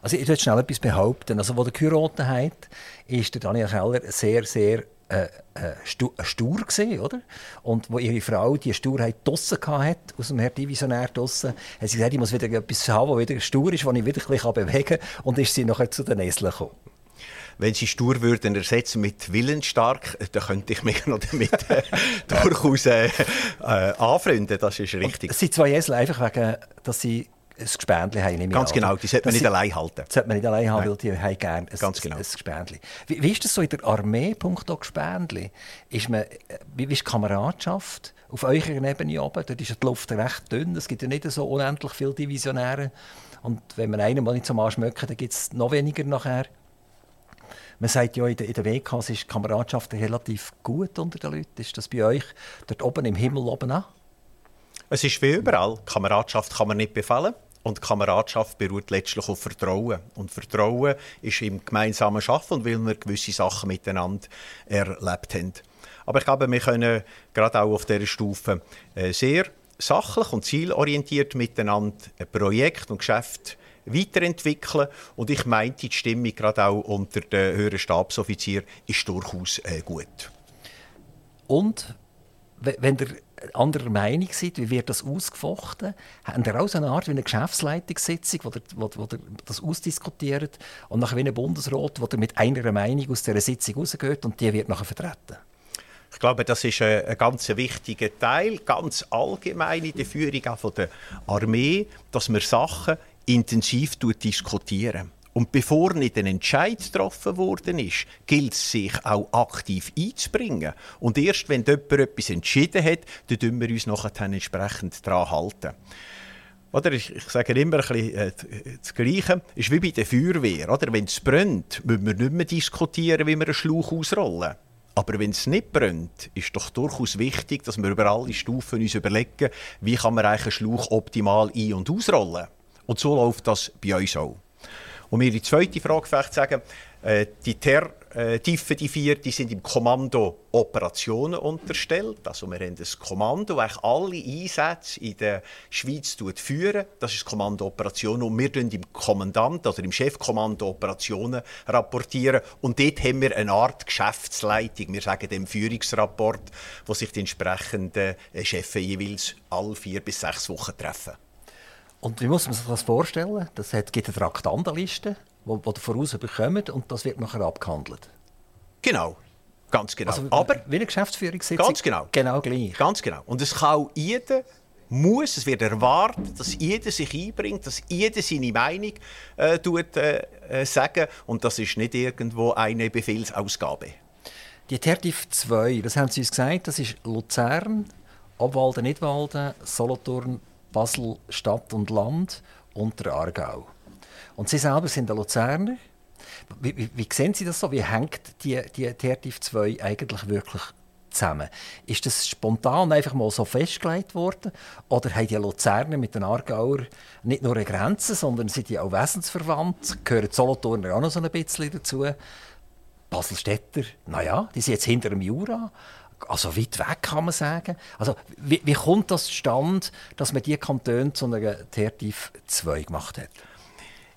Also ich würde schnell etwas behaupten. Also, wo der geheiratet hat, ist der Daniel Keller sehr, sehr äh, äh, stu stur gewesen, oder? Und wo ihre Frau die Sturheit draussen hat, aus dem Herr Divisionär draussen, hat sie gesagt, ich muss wieder etwas haben, das wieder stur ist, das ich wieder ein bisschen bewegen kann. Und ist sie nachher zu den Eseln gekommen. Wenn sie stur würden ersetzen mit willensstark, äh, dann könnte ich mich noch damit äh, durchaus äh, äh, anfreunden. Das ist richtig. Es sind zwei Esel einfach wegen, dass sie ein Gespendli haben. Ganz an, genau, die sollte man nicht allein halten. Das sollte man nicht allein haben, weil die haben gerne ein, Ganz genau. ein, Gespendli. Wie, wie ist das so in der Armee, punkto Gespendli? Ist man, wie wie ist die Kameradschaft auf eurer Ebene oben? Dort ist die Luft recht dünn. Es gibt ja nicht so unendlich viele Divisionäre. Und wenn man einen mal nicht zum Anschmöcken, dann gibt es noch weniger nachher. Man sagt ja in der, in der WKs ist die Kameradschaft relativ gut unter den Leuten. Ist das bei euch dort oben im Himmel oben an? Es ist wie überall. Kameradschaft kann man nicht befehlen. Und Kameradschaft beruht letztlich auf Vertrauen. Und Vertrauen ist im gemeinsamen Schaffen weil wir gewisse Sachen miteinander erlebt haben. Aber ich glaube, wir können gerade auch auf dieser Stufe äh, sehr sachlich und zielorientiert miteinander ein Projekt und Geschäft weiterentwickeln. Und ich meinte, die Stimmung gerade auch unter den höheren Stabsoffizieren ist durchaus äh, gut. Und we- wenn ihr anderer Meinung seid, wie wird das ausgefochten? Habt ihr auch so eine Art wie eine Geschäftsleitungssitzung, wo ihr, wo, wo ihr das ausdiskutiert und nachher wie ein Bundesrat, wo ihr mit einer Meinung aus dieser Sitzung rausgeht und die wird nachher vertreten? Ich glaube, das ist ein, ein ganz wichtiger Teil, ganz allgemein in der Führung auch von der Armee, dass wir Sachen intensiv diskutieren. Und bevor nicht ein Entscheid getroffen worden ist, gilt es sich auch aktiv einzubringen. Und erst wenn jemand etwas entschieden hat, dann tun wir uns nachher entsprechend daran halten. Oder ich, ich sage immer ein bisschen, äh, das Gleiche. ist wie bei der Feuerwehr. Oder? Wenn es brennt, müssen wir nicht mehr diskutieren, wie wir einen Schlauch ausrollen. Aber wenn es nicht brennt, ist doch durchaus wichtig, dass wir über alle Stufen uns überlegen, wie kann man einen Schlauch optimal ein- und ausrollen. Und so läuft das bei uns auch. Und mir die zweite Frage vielleicht sagen, äh, die TER, äh, Tiefe, die vier, die sind im Kommando Operationen unterstellt. Also wir haben das Kommando, das alle Einsätze in der Schweiz führen. Das ist das Kommando Operationen und wir rapportieren im Kommandant oder im Chefkommando Operationen rapportieren. Und dort haben wir eine Art Geschäftsleitung. Wir sagen dem Führungsrapport, wo sich die entsprechenden Chefs jeweils alle vier bis sechs Wochen treffen. Und wie muss man sich das vorstellen? Das gibt eine Traktandenliste, die, die voraus bekommt und das wird nachher abgehandelt. Genau. Ganz genau. Also, Aber wie eine Geschäftsführungssitzung? Ganz genau. Genau gleich. Ganz genau. Und es kann jeder muss, es wird erwartet, dass jeder sich einbringt, dass jeder seine Meinung äh, tut, äh, äh sagen und das ist nicht irgendwo eine Befehlsausgabe. Die TERTIF 2, das haben Sie uns gesagt, das ist Luzern, Obwalden, Nidwalden, Solothurn, Basel Stadt und Land und der Aargau. Und Sie selber sind ein Luzerner. Wie, wie, wie, sehen Sie das so? Wie hängt die, die TRTIF 2 eigentlich wirklich zusammen? Ist das spontan einfach mal so festgelegt worden? Oder haben die Luzerner mit den Aargauer nicht nur eine Grenze, sondern sind die auch wesensverwandt? Gehören die Solothurner auch noch so ein bisschen dazu? Baselstädter, naja, die sind jetzt hinter dem Jura also weit weg kann man sagen. Also wie, wie kommt das zustande, dass man die Kantone zu einer TRTIF 2 gemacht hat?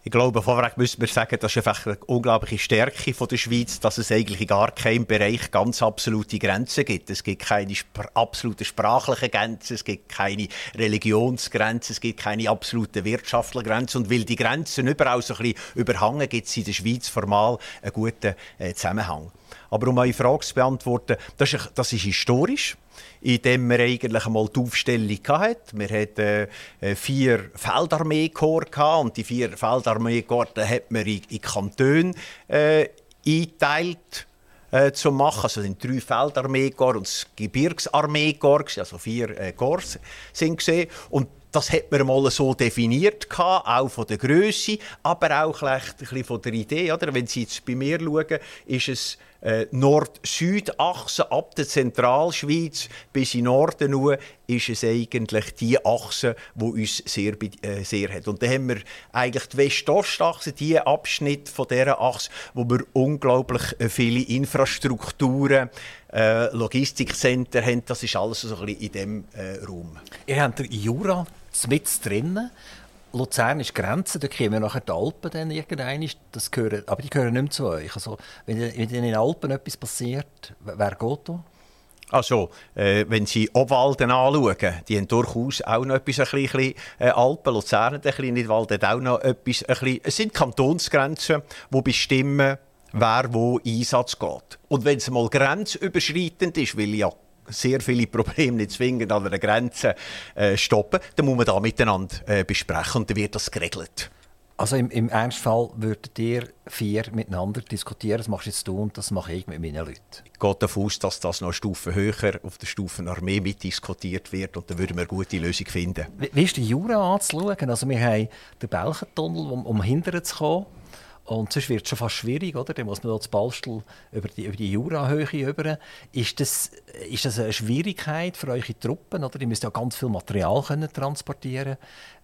Ich glaube, vorweg müssen wir sagen, das ist einfach eine unglaubliche Stärke von der Schweiz, dass es eigentlich in gar keinem Bereich ganz absolute Grenzen gibt. Es gibt keine sp absoluten sprachlichen Grenzen, es gibt keine Religionsgrenzen, es gibt keine absoluten wirtschaftlichen Grenzen. Und weil die Grenzen überall so ein bisschen überhangen, gibt es in der Schweiz formal einen guten äh, Zusammenhang. Aber um eure Frage zu beantworten, das ist, das ist historisch in dem wir eigentlich einmal die Aufstellung hatten. Wir hatten äh, vier Feldarmeekorps und die vier Feldarmeekorps hat man in, in Kantone äh, eingeteilt äh, zu machen. Also sind drei Feldarmeekorps und das Gebirgsarmeekorps, also vier äh, Korps sind gesehen. Und das hat man mal so definiert, auch von der Größe, aber auch ein von der Idee. Oder? Wenn Sie jetzt bei mir schauen, ist es äh, Nord-Süd-Achse ab der Zentralschweiz bis in Norden nur ist es eigentlich die Achse, die uns sehr, äh, sehr hat. Und dann haben wir eigentlich die West-Ost-Achse, die Abschnitt von dieser Achse, wo wir unglaublich äh, viele Infrastrukturen, äh, Logistikcenter haben. Das ist alles so ein bisschen in diesem äh, Raum. Ihr habt den Jura mit drinnen. Luzern ist Grenze, da kommen nachher die Alpen dann irgendwann, das gehören, aber die gehören nicht mehr zu euch. Also, wenn, wenn in den Alpen etwas passiert, wer geht da? Also, äh, wenn Sie Obwalden anschauen, die haben durchaus auch noch etwas, ein bisschen, äh, Alpen, Luzern ein bisschen, Nidwald hat auch noch etwas, ein bisschen, es sind Kantonsgrenzen, die bestimmen, wer wo Einsatz geht. Und wenn es mal grenzüberschreitend ist, weil ja sehr viele Probleme nicht zwingend an einer Grenze äh, stoppen, dann muss man da miteinander äh, besprechen und dann wird das geregelt. Also im, im Ernstfall würdet ihr vier miteinander diskutieren, das machst jetzt du und das mache ich mit meinen Leuten? Ich gehe davon aus, dass das noch eine Stufe höher auf der Stufe Armee mitdiskutiert wird und dann würden wir eine gute Lösung finden. Wie, wie ist die Jura anzuschauen? Also wir haben den Belchentunnel, um, um hinterher zu kommen. Und sonst wird es schon fast schwierig, oder? Dann muss man das Balstel über die, über die Jurahöhe über. Ist das, ist das eine Schwierigkeit für eure Truppen? Oder? Die müssen ja ganz viel Material können transportieren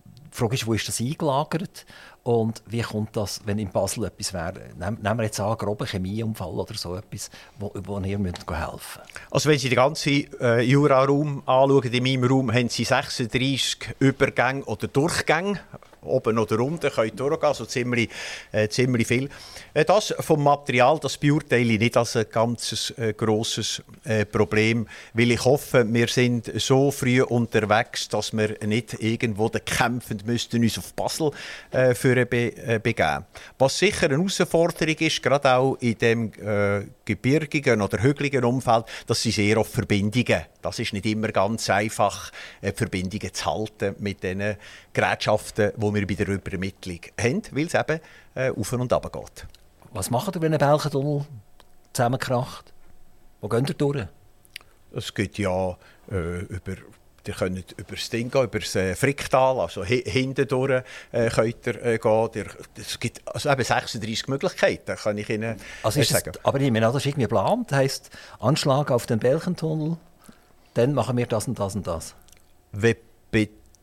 Die Frage ist, wo ist das eingelagert? Und wie kommt das, wenn in Basel etwas wäre? Nehmen wir jetzt an, grober Chemieunfall oder so etwas, wo, wo ihr müsst helfen Also wenn Sie den ganzen äh, Jura-Raum anschauen, in meinem Raum haben Sie 36 Übergänge oder Durchgänge oben oder unten können durchgehen, also ziemlich, äh, ziemlich viel. Äh, das vom Material, das beurteile ich nicht als ein ganz äh, grosses äh, Problem, weil ich hoffe, wir sind so früh unterwegs, dass wir nicht irgendwo kämpfend müssten uns auf Basel äh, für be, äh, begeben. Was sicher eine Herausforderung ist, gerade auch in dem äh, gebirgigen oder hügeligen Umfeld, das sind sehr oft Verbindungen. Das ist nicht immer ganz einfach, äh, Verbindungen zu halten mit den Gerätschaften, die wir bei der Übermittlung haben, weil es eben äh, auf und ab geht. Was macht ihr, wenn ein Belchentunnel zusammenkracht? Wo geht ihr durch? Es geht ja äh, über Ihr könnt über das Ding gehen, über das äh, Fricktal, also hinten durch äh, könnt ihr äh, gehen. es gibt also eben 36 Möglichkeiten, kann ich Ihnen also ist sagen. Das, aber ich meine, das ist irgendwie geplant, das heisst Anschlag auf den Belchentunnel, dann machen wir das und das und das. Wenn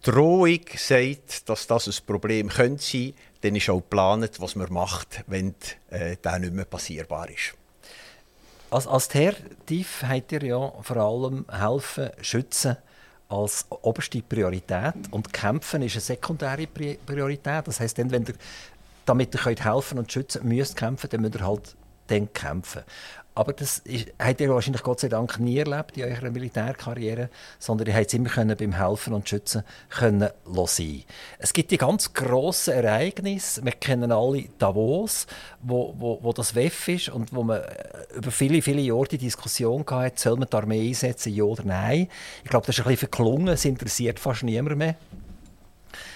Bedrohung sagt, dass das ein Problem könnte sein, dann ist auch geplant, was man macht, wenn äh, das nicht mehr passierbar ist. Als, als TIF habt ihr ja vor allem helfen, schützen als oberste Priorität und Kämpfen ist eine sekundäre Priorität. Das heißt, wenn ihr, damit ihr helfen und schützen müsst kämpfen, dann müsst ihr halt dann kämpfen. Aber das ist, habt ihr wahrscheinlich Gott sei Dank nie erlebt in eurer Militärkarriere, sondern ihr habt es immer können beim Helfen und Schützen können sein. Es gibt die ganz grossen Ereignisse, wir kennen alle Davos, wo, wo, wo das WEF ist und wo man äh, über viele, viele Jahre die Diskussion hatte, soll man die Armee einsetzen, ja oder nein. Ich glaube, das ist ein bisschen verklungen, es interessiert fast niemand mehr.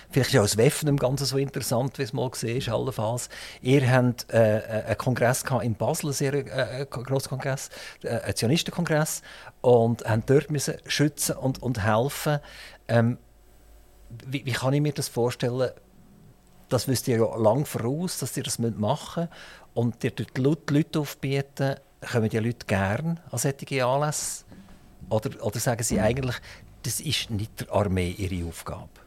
Vielleicht ist auch das WEF nicht ganz so interessant, wie es mal gesehen ist, allenfalls. Ihr habt äh, äh einen Kongress in Basel, einen sehr äh, grossen Kongress, äh, einen Zionistenkongress, und habt dort müssen schützen und, und helfen. Ähm, wie, wie kann ich mir das vorstellen? Das wisst ihr ja lang voraus, dass ihr das machen müsst. Und ihr dort die Leute aufbieten, kommen die Leute gerne an solche Anlässe? Oder, oder sagen sie eigentlich, das ist nicht der Armee ihre Aufgabe?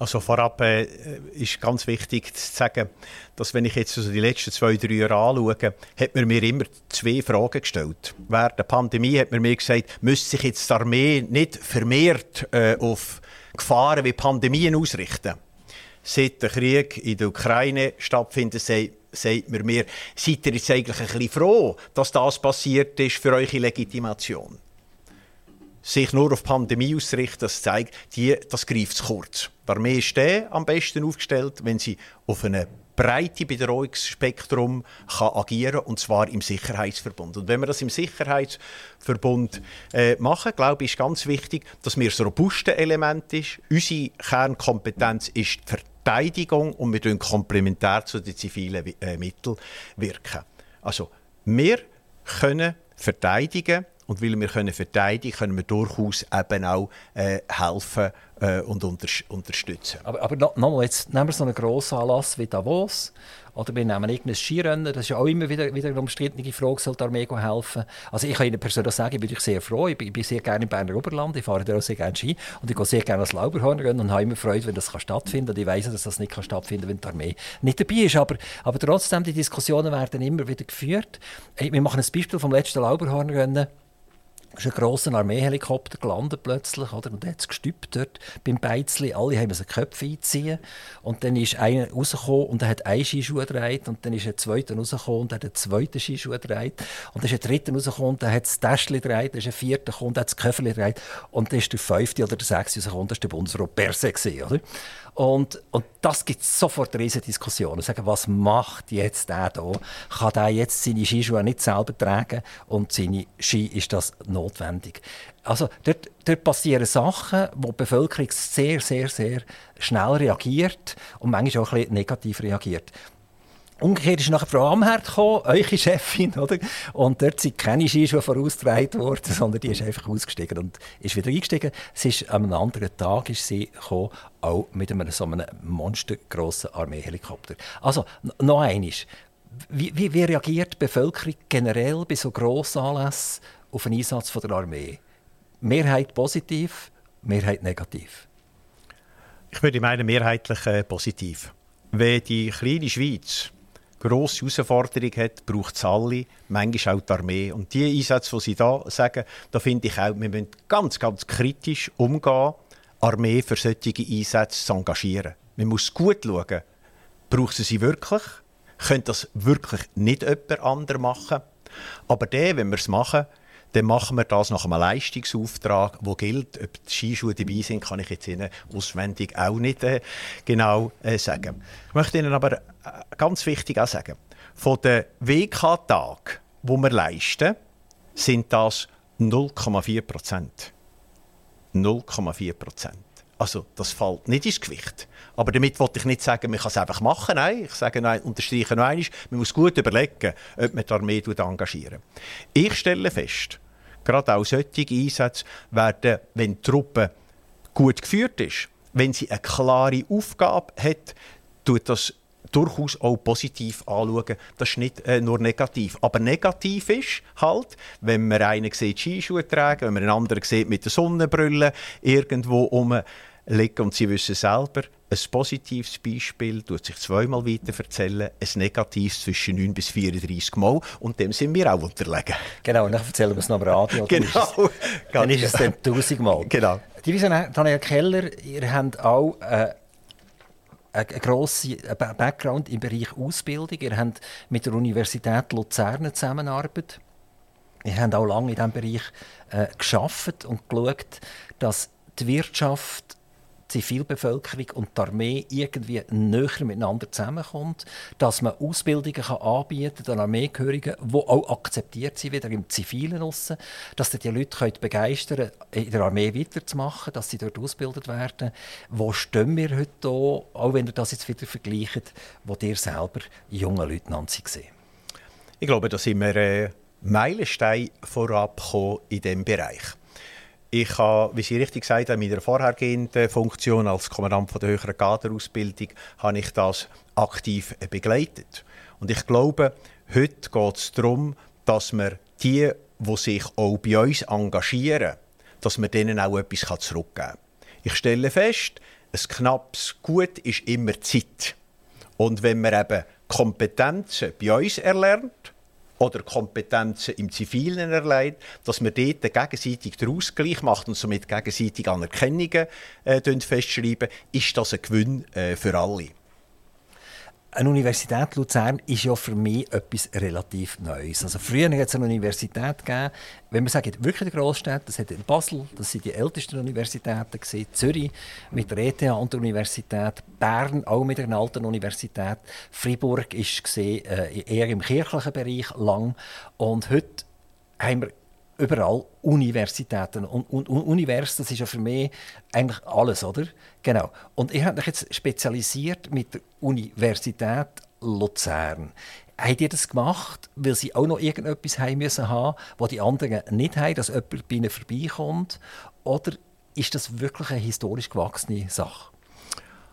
Also vorab äh, ist ganz wichtig zu sagen, dass wenn ich jetzt also die letzten zwei, drei Jahre anschaue, hat man mir immer zwei Fragen gestellt. Während der Pandemie hat man mir gesagt, müsste sich jetzt die Armee nicht vermehrt äh, auf Gefahren wie Pandemien ausrichten. Seit der Krieg in der Ukraine stattfindet, sagt man mir, seid ihr jetzt eigentlich ein bisschen froh, dass das passiert ist für eure Legitimation? Sich nur auf die Pandemie auszurichten, das zeigt, die, das greift zu kurz. Die Armee ist der am besten aufgestellt, wenn sie auf einem breite Bedrohungsspektrum kann agieren und zwar im Sicherheitsverbund. Und wenn wir das im Sicherheitsverbund äh, machen, glaube ich, ist ganz wichtig, dass wir das robuste Element ist. Unsere Kernkompetenz ist die Verteidigung und wir komplementär zu den zivilen äh, Mitteln wirken. Also wir können verteidigen und weil wir können verteidigen können, wir durchaus eben auch äh, helfen äh, und unter unterstützen. Aber, aber nochmal, jetzt nehmen wir so einen grossen Anlass wie Davos. Oder wir nehmen irgendein Skirennen. Das ist ja auch immer wieder, wieder eine umstrittene Frage, soll die Armee helfen? Also ich kann Ihnen persönlich sagen, ich bin sehr froh. Ich bin, ich bin sehr gerne im Berner Oberland. Ich fahre da auch sehr gerne Ski. Und ich gehe sehr gerne als Lauberhorn und habe immer Freude, wenn das kann stattfinden. Und ich weiß, dass das nicht kann stattfinden wenn die Armee nicht dabei ist. Aber, aber trotzdem, die Diskussionen werden immer wieder geführt. Wir machen ein Beispiel vom letzten Lauberhornrennen ist ein grosser Armeehelikopter gelandet plötzlich, oder? Und hat es gestüppt dort beim Beizli. Alle haben die Köpfe einziehen. Und dann ist einer rausgekommen und er hat einen Skischuh gedreht. Und dann ist ein zweiter rausgekommen und er hat einen zweiten Skischuh gedreht. Und dann ist ein dritter rausgekommen und er hat das Täschchen gedreht. Dann ist ein vierter gekommen und hat das Köfferchen gedreht. Und dann ist der fünfte oder der sechste rausgekommen. Das war der Bundesrat Perse, oder? Und, und das gibt sofort riesige Diskussionen. Sagen, was macht jetzt der hier? Kann der jetzt seine Skischuhe nicht selber tragen und seine Ski ist das notwendig? Also dort, dort passieren Sachen, wo die Bevölkerung sehr, sehr, sehr schnell reagiert und manchmal auch ein bisschen negativ reagiert. Umgekehrt ist nachher Frau Amherd gekommen, eure Chefin, oder? Und dort sind keine Skischuhe vorausgetragen worden, sondern die ist einfach ausgestiegen und ist wieder eingestiegen. Sie ist am anderen Tag ist sie gekommen, auch mit einem so einem monstergrossen Armeehelikopter. Also, noch eines. Wie, wie, reagiert die Bevölkerung generell bei so grossen Anlässen auf den Einsatz von der Armee? Mehrheit positiv, Mehrheit negativ? Ich würde meinen, mehrheitlich äh, positiv. Wenn die kleine Schweiz grosse Herausforderung hat, braucht es alle, manchmal auch die Armee. Und die Einsätze, die Sie da sagen, da finde ich auch, wir müssen ganz, ganz kritisch umgehen, Armee für solche Einsätze zu engagieren. Man muss gut schauen, braucht sie sie wirklich? Könnte das wirklich nicht jemand anderes machen? Aber der, wenn wir es machen, dann machen wir das nach einem Leistungsauftrag, wo gilt. Ob die Skischuhe dabei sind, kann ich jetzt Ihnen auswendig auch nicht äh, genau äh, sagen. Ich möchte Ihnen aber äh, ganz wichtig auch sagen, von den WK-Tagen, die wir leisten, sind das 0,4 Prozent. 0,4 Prozent. Also das fällt nicht ins Gewicht. Aber damit wollte ich nicht sagen, man kann es einfach machen. Nein, ich sage nein, unterstreiche noch einmal, man muss gut überlegen, ob man die Armee engagieren Ich stelle fest, gerade auch solche Einsätze werden, wenn die Truppe gut geführt ist, wenn sie eine klare Aufgabe hat, tut das durchaus auch positiv anschauen. Das ist nicht äh, nur negativ. Aber negativ ist halt, wenn man einen sieht Skischuhe tragen, wenn man einen anderen sieht mit der Sonnenbrille irgendwo rumliegen und sie wissen selber, ein positives Beispiel tut sich zweimal weiter erzählen, ein negatives zwischen 9 bis 34 Mal und dem sind wir auch unterlegen. Genau, und dann erzählen wir es noch am Radio. Genau. Dann ist es, dann ist es dann 1000 Mal. Genau. Division Daniel Keller, ihr habt auch äh, einen grossen Background im Bereich Ausbildung. Ihr habt mit der Universität Luzern zusammengearbeitet. Ihr habt auch lange in diesem Bereich äh, geschafft und geschaut, dass die Wirtschaft Zivilbevölkerung und die Armee irgendwie näher miteinander zusammenkommt, dass man Ausbildungen kann anbieten kann an Armeegehörigen, die auch akzeptiert sind, wieder im Zivilen aussen, dass die Leute können begeistern in der Armee weiterzumachen, dass sie dort ausgebildet werden. Wo stehen wir heute hier, auch wenn ihr das jetzt wieder vergleicht, wo ihr selber junge Leutnant seid? Ich glaube, da sind wir äh, Meilenstein vorab in diesem Bereich. Ich habe, wie Sie richtig gesagt haben, in meiner vorhergehenden Funktion als Kommandant der höheren Kaderausbildung habe ich das aktiv begleitet. Und ich glaube, heute geht es darum, dass wir die, die sich auch bei uns engagieren, dass wir denen auch etwas zurückgeben kann. Ich stelle fest, ein knappes Gut ist immer Zeit. Und wenn man eben Kompetenzen bei uns erlernt, oder Kompetenzen im Zivilen erleidet, dass man dort gegenseitig den Ausgleich macht und somit gegenseitig Anerkennungen äh, festschreiben, ist das ein Gewinn äh, für alle. Eine Universität Luzern ist ja für mich etwas relativ Neues. Also früher hat es eine Universität gegeben, wenn man sagt, wirklich die Großstädte, das hat in Basel, das sind die ältesten Universitäten gewesen, Zürich mit der ETH und der Universität, Bern auch mit einer alten Universität, Fribourg ist gesehen, äh, eher im kirchlichen Bereich lang. Und heute haben wir überall Universitäten. Und, und, und Univers, das ist ja für mich eigentlich alles, oder? Genau. Und ich habe mich jetzt spezialisiert mit der Universität Luzern. Habt ihr das gemacht, weil sie auch noch irgendetwas haben müssen haben, was die anderen nicht haben, dass jemand bei ihnen vorbeikommt? Oder ist das wirklich eine historisch gewachsene Sache?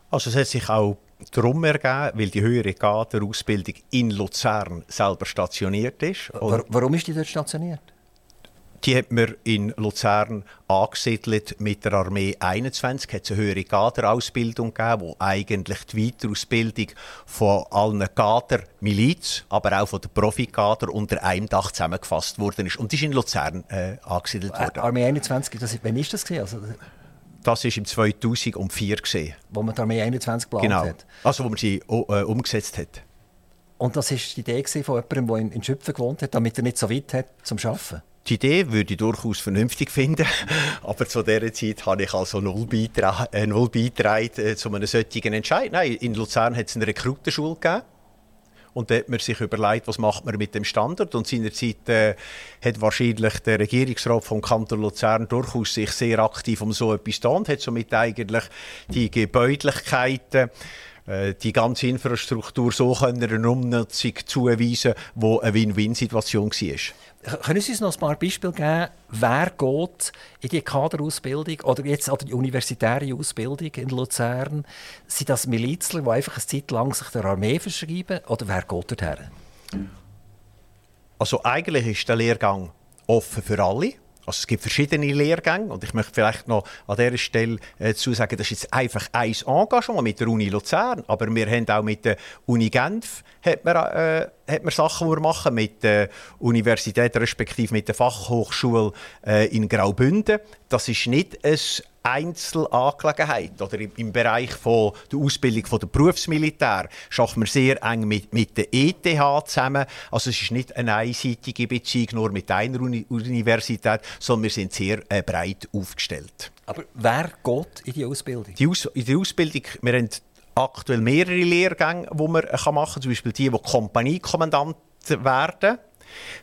Also es hat sich auch darum ergeben, weil die höhere Kaderausbildung in Luzern selber stationiert ist. Warum ist die dort stationiert? Die hat man in Luzern angesiedelt mit der Armee 21. Hat es eine höhere Kaderausbildung gegeben, wo eigentlich die Weiterausbildung von allen Kader, Miliz, aber auch von der Profikader unter einem Dach zusammengefasst worden ist. Und die ist in Luzern äh, angesiedelt worden. Armee 21, das, wann ist das Also, das war im 2004 gesehen. Wo man die Armee 21 geplant genau. hat. Also wo man sie äh, umgesetzt hat. Und das war die Idee von jemandem, der in, in Schöpfen gewohnt hat, damit er nicht so weit hat zum Arbeiten? Die Idee würde ich durchaus vernünftig finden, aber zu dieser Zeit habe ich also null, Beitrag, äh, null beitragen äh, zu einem solchen Entscheid. Nein, in Luzern hat es eine Rekrutenschule gegeben. Und da hat man sich überlegt, was macht man mit dem Standard. Und seinerzeit äh, hat wahrscheinlich der Regierungsrat vom Kanton Luzern durchaus sich sehr aktiv um so etwas getan und hat somit eigentlich die Gebäudlichkeiten die ganze Infrastruktur so einer Umnutzung zuweisen, wo eine Win-Win-Situation war. Können Sie uns noch ein paar Beispiele geben, wer geht in die Kaderausbildung oder jetzt an die universitäre Ausbildung in Luzern? Sind das Milizler, die einfach eine Zeit lang sich der Armee verschreiben oder wer geht dorthin? Also eigentlich ist der Lehrgang offen für alle. Also es gibt verschiedene Lehrgänge und ich möchte vielleicht noch an dieser Stelle äh, zu sagen, das ist jetzt einfach ein Engagement mit der Uni Luzern, aber wir haben auch mit der Uni Genf hat man, äh, hat man Sachen, die wir machen, mit der Universität respektive mit der Fachhochschule äh, in Graubünden. Das ist nicht ein Einzelangelegenheit. Oder im, Bereich von der Ausbildung von der Berufsmilitär schaffen wir sehr eng mit, mit der ETH zusammen. Also es ist nicht eine einseitige Beziehung nur mit einer Uni Universität, sondern wir sind sehr äh, breit aufgestellt. Aber wer geht in die Ausbildung? Die Aus in die Ausbildung, wir haben aktuell mehrere Lehrgänge, die man machen kann. Zum Beispiel die, die Kompaniekommandant werden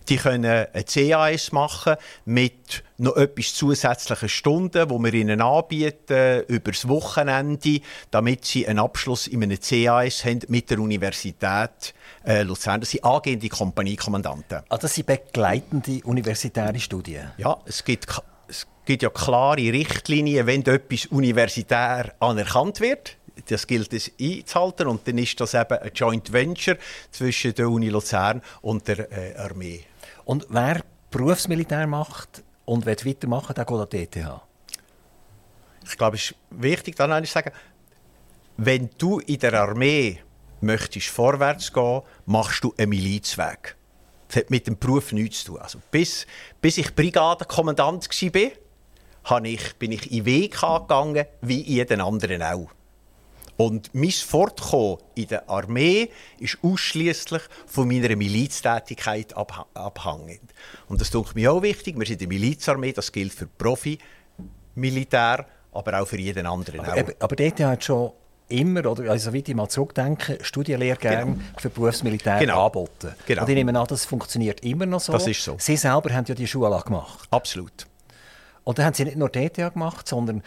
Die können ein CAS machen mit noch etwas zusätzlichen Stunden, wo wir ihnen anbieten über das Wochenende, damit sie einen Abschluss in einem CAS haben mit der Universität äh, Luzern. Das sind angehende Kompaniekommandanten. Ah, das sind begleitende universitäre Studien? Ja, es gibt, es gibt ja klare Richtlinien, wenn etwas universitär anerkannt wird das gilt es einzuhalten und dann ist das eben ein Joint Venture zwischen der Uni Luzern und der äh, Armee. Und wer Berufsmilitär macht und will weitermachen, der geht an die ETH? Ich glaube, es ist wichtig, dann zu sagen, wenn du in der Armee möchtest vorwärts gehen, machst du einen Milizweg. Das hat mit dem Beruf nichts zu tun. Also bis, bis ich Brigadenkommandant war, bin ich in Weg gegangen, wie jeden anderen auch. Und mein Fortkommen in der Armee ist ausschließlich von meiner Miliztätigkeit abh abhängig. Und das ist mir auch wichtig. Wir sind in der Milizarmee, das gilt für Profi-Militär, aber auch für jeden anderen. Aber, auch. aber dort hat schon immer, oder, also wie ich mal zurückdenke, Studienlehrgänge genau. für Berufsmilitär genau. angeboten. Genau. Und ich nehme an, das funktioniert immer noch so. Das ist so. Sie selber haben ja die Schule gemacht. Absolut. Und dann haben Sie nicht nur DTA gemacht, sondern